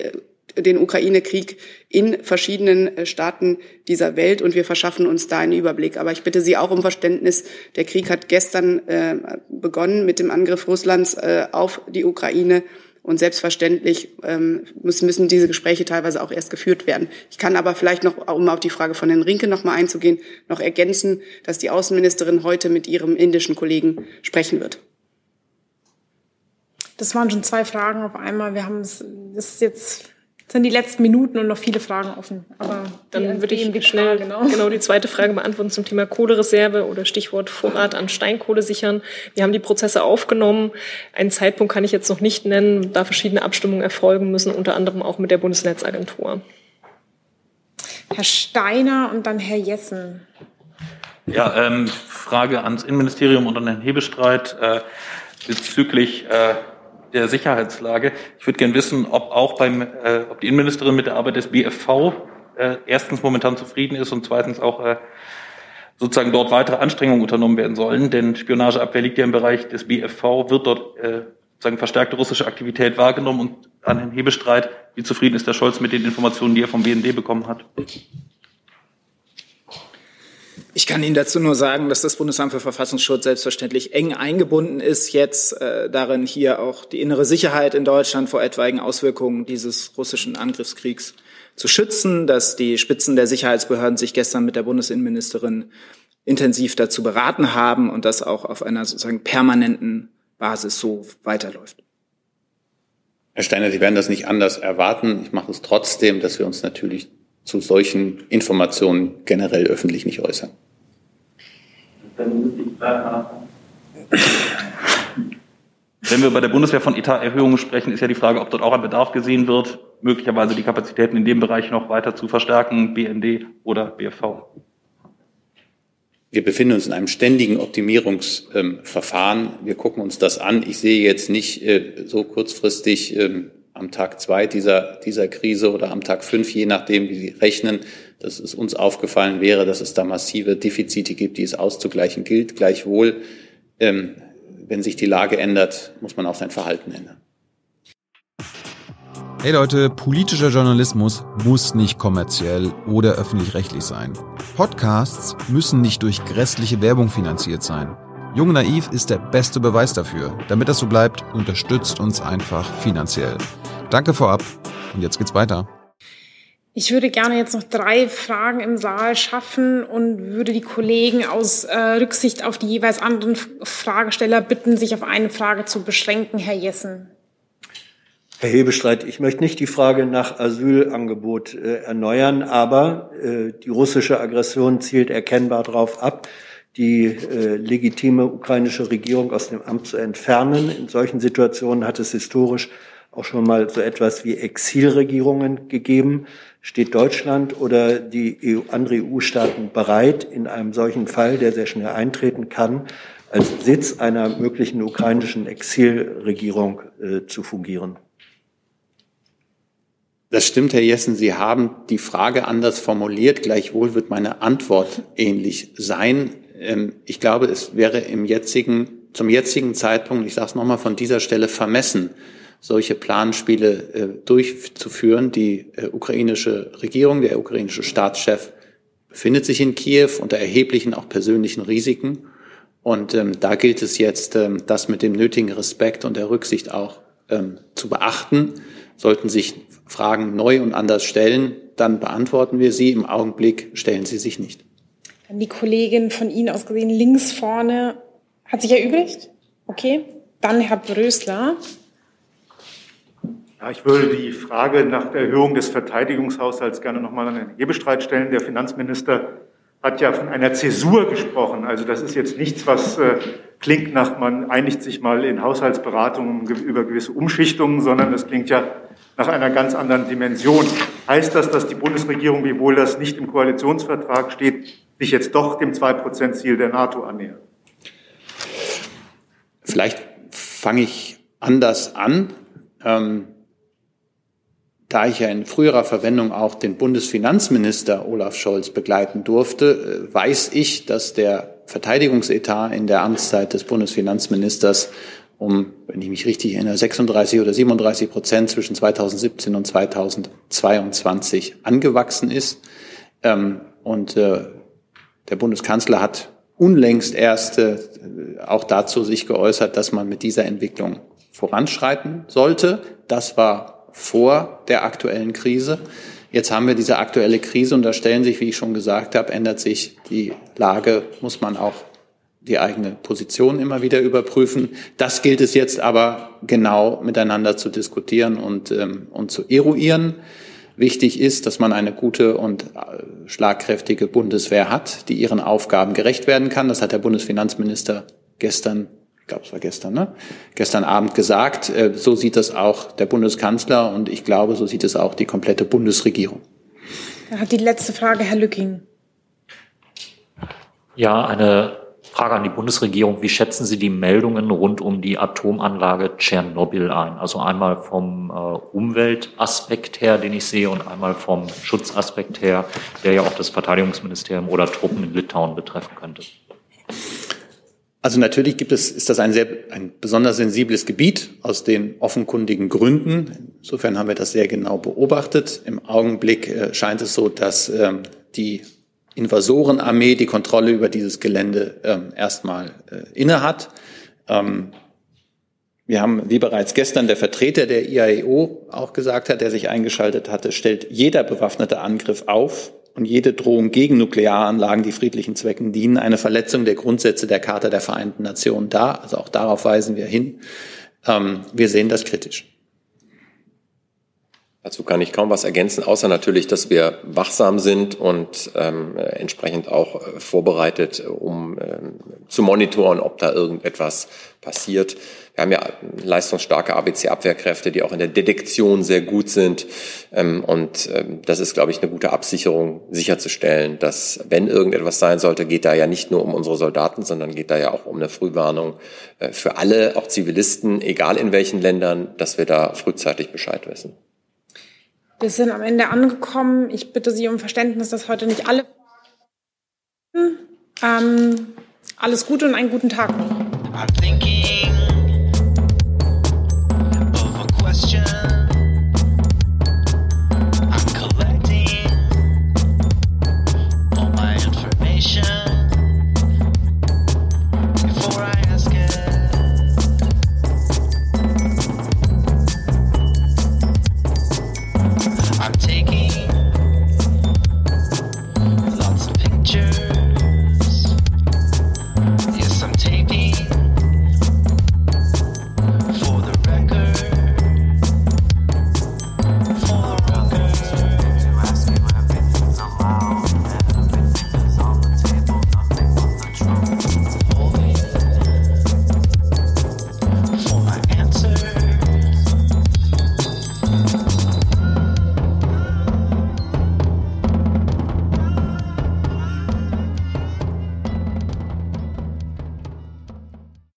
den Ukraine-Krieg in verschiedenen äh, Staaten dieser Welt und wir verschaffen uns da einen Überblick. Aber ich bitte Sie auch um Verständnis. Der Krieg hat gestern äh, begonnen mit dem Angriff Russlands äh, auf die Ukraine. Und selbstverständlich ähm, müssen, diese Gespräche teilweise auch erst geführt werden. Ich kann aber vielleicht noch, um auf die Frage von Herrn Rinke noch mal einzugehen, noch ergänzen, dass die Außenministerin heute mit ihrem indischen Kollegen sprechen wird. Das waren schon zwei Fragen auf einmal. Wir haben es, das ist jetzt sind die letzten Minuten und noch viele Fragen offen. Aber dann würde ich schnell genau. genau die zweite Frage beantworten zum Thema Kohlereserve oder Stichwort Vorrat an Steinkohle sichern. Wir haben die Prozesse aufgenommen. Einen Zeitpunkt kann ich jetzt noch nicht nennen, da verschiedene Abstimmungen erfolgen müssen, unter anderem auch mit der Bundesnetzagentur. Herr Steiner und dann Herr Jessen. Ja, ähm, Frage ans Innenministerium und an Herrn Hebestreit äh, bezüglich äh, der Sicherheitslage. Ich würde gerne wissen, ob auch beim, äh, ob die Innenministerin mit der Arbeit des BFV äh, erstens momentan zufrieden ist und zweitens auch äh, sozusagen dort weitere Anstrengungen unternommen werden sollen. Denn Spionageabwehr liegt ja im Bereich des BFV, wird dort äh, sozusagen verstärkte russische Aktivität wahrgenommen und an den Hebestreit, wie zufrieden ist der Scholz mit den Informationen, die er vom BND bekommen hat? Ich kann Ihnen dazu nur sagen, dass das Bundesamt für Verfassungsschutz selbstverständlich eng eingebunden ist, jetzt äh, darin hier auch die innere Sicherheit in Deutschland vor etwaigen Auswirkungen dieses russischen Angriffskriegs zu schützen, dass die Spitzen der Sicherheitsbehörden sich gestern mit der Bundesinnenministerin intensiv dazu beraten haben und das auch auf einer sozusagen permanenten Basis so weiterläuft. Herr Steiner, Sie werden das nicht anders erwarten. Ich mache es trotzdem, dass wir uns natürlich zu solchen Informationen generell öffentlich nicht äußern. Wenn wir bei der Bundeswehr von Etaterhöhungen sprechen, ist ja die Frage, ob dort auch ein Bedarf gesehen wird, möglicherweise die Kapazitäten in dem Bereich noch weiter zu verstärken, BND oder BFV. Wir befinden uns in einem ständigen Optimierungsverfahren. wir gucken uns das an. Ich sehe jetzt nicht äh, so kurzfristig ähm, am Tag zwei dieser, dieser Krise oder am Tag fünf, je nachdem, wie Sie rechnen, dass es uns aufgefallen wäre, dass es da massive Defizite gibt, die es auszugleichen gilt. Gleichwohl, ähm, wenn sich die Lage ändert, muss man auch sein Verhalten ändern. Hey Leute, politischer Journalismus muss nicht kommerziell oder öffentlich-rechtlich sein. Podcasts müssen nicht durch grässliche Werbung finanziert sein. Jung Naiv ist der beste Beweis dafür. Damit das so bleibt, unterstützt uns einfach finanziell. Danke vorab und jetzt geht's weiter. Ich würde gerne jetzt noch drei Fragen im Saal schaffen und würde die Kollegen aus äh, Rücksicht auf die jeweils anderen Fragesteller bitten, sich auf eine Frage zu beschränken. Herr Jessen. Herr Hebestreit, ich möchte nicht die Frage nach Asylangebot äh, erneuern, aber äh, die russische Aggression zielt erkennbar darauf ab, die äh, legitime ukrainische Regierung aus dem Amt zu entfernen. In solchen Situationen hat es historisch auch schon mal so etwas wie Exilregierungen gegeben. Steht Deutschland oder die EU, andere EU-Staaten bereit, in einem solchen Fall, der sehr schnell eintreten kann, als Sitz einer möglichen ukrainischen Exilregierung äh, zu fungieren? Das stimmt, Herr Jessen. Sie haben die Frage anders formuliert. Gleichwohl wird meine Antwort ähnlich sein. Ähm, ich glaube, es wäre im jetzigen zum jetzigen Zeitpunkt, ich sage es nochmal von dieser Stelle, vermessen, solche Planspiele äh, durchzuführen. Die äh, ukrainische Regierung, der ukrainische Staatschef befindet sich in Kiew unter erheblichen auch persönlichen Risiken. Und ähm, da gilt es jetzt, ähm, das mit dem nötigen Respekt und der Rücksicht auch ähm, zu beachten. Sollten sich Fragen neu und anders stellen, dann beantworten wir sie. Im Augenblick stellen sie sich nicht. Dann die Kollegin von Ihnen aus gesehen links vorne hat sich erübrigt. Okay, dann Herr Brösler. Ja, ich würde die Frage nach der Erhöhung des Verteidigungshaushalts gerne nochmal an Herrn Hebestreit stellen. Der Finanzminister hat ja von einer Zäsur gesprochen. Also das ist jetzt nichts, was äh, klingt nach, man einigt sich mal in Haushaltsberatungen über gewisse Umschichtungen, sondern das klingt ja nach einer ganz anderen Dimension. Heißt das, dass die Bundesregierung, wiewohl das nicht im Koalitionsvertrag steht, sich jetzt doch dem 2-Prozent-Ziel der NATO annähert? Vielleicht fange ich anders an. Ähm, da ich ja in früherer Verwendung auch den Bundesfinanzminister Olaf Scholz begleiten durfte, äh, weiß ich, dass der Verteidigungsetat in der Amtszeit des Bundesfinanzministers um, wenn ich mich richtig erinnere, 36 oder 37 Prozent zwischen 2017 und 2022 angewachsen ist. Ähm, und äh, der Bundeskanzler hat unlängst erst äh, auch dazu sich geäußert, dass man mit dieser Entwicklung voranschreiten sollte. Das war vor der aktuellen Krise. Jetzt haben wir diese aktuelle Krise und da stellen sich, wie ich schon gesagt habe, ändert sich die Lage, muss man auch die eigene Position immer wieder überprüfen. Das gilt es jetzt aber genau miteinander zu diskutieren und, ähm, und zu eruieren. Wichtig ist, dass man eine gute und äh, schlagkräftige Bundeswehr hat, die ihren Aufgaben gerecht werden kann. Das hat der Bundesfinanzminister gestern glaube, es war gestern, ne? gestern Abend gesagt. Äh, so sieht das auch der Bundeskanzler und ich glaube, so sieht es auch die komplette Bundesregierung. Dann hat die letzte Frage Herr Lücking. Ja, eine Frage an die Bundesregierung. Wie schätzen Sie die Meldungen rund um die Atomanlage Tschernobyl ein? Also einmal vom äh, Umweltaspekt her, den ich sehe, und einmal vom Schutzaspekt her, der ja auch das Verteidigungsministerium oder Truppen in Litauen betreffen könnte. Also natürlich gibt es, ist das ein sehr, ein besonders sensibles Gebiet aus den offenkundigen Gründen. Insofern haben wir das sehr genau beobachtet. Im Augenblick äh, scheint es so, dass ähm, die Invasorenarmee die Kontrolle über dieses Gelände ähm, erstmal äh, innehat. Ähm, wir haben, wie bereits gestern der Vertreter der IAEO auch gesagt hat, der sich eingeschaltet hatte, stellt jeder bewaffnete Angriff auf und jede Drohung gegen Nuklearanlagen, die friedlichen Zwecken dienen, eine Verletzung der Grundsätze der Charta der Vereinten Nationen dar. Also auch darauf weisen wir hin. Ähm, wir sehen das kritisch. Dazu kann ich kaum was ergänzen, außer natürlich, dass wir wachsam sind und ähm, entsprechend auch äh, vorbereitet, um ähm, zu monitoren, ob da irgendetwas passiert. Wir haben ja leistungsstarke ABC-Abwehrkräfte, die auch in der Detektion sehr gut sind. Ähm, und ähm, das ist, glaube ich, eine gute Absicherung, sicherzustellen, dass, wenn irgendetwas sein sollte, geht da ja nicht nur um unsere Soldaten, sondern geht da ja auch um eine Frühwarnung äh, für alle, auch Zivilisten, egal in welchen Ländern, dass wir da frühzeitig Bescheid wissen. Wir sind am Ende angekommen. Ich bitte Sie um Verständnis, dass heute nicht alle. Ähm, alles Gute und einen guten Tag noch.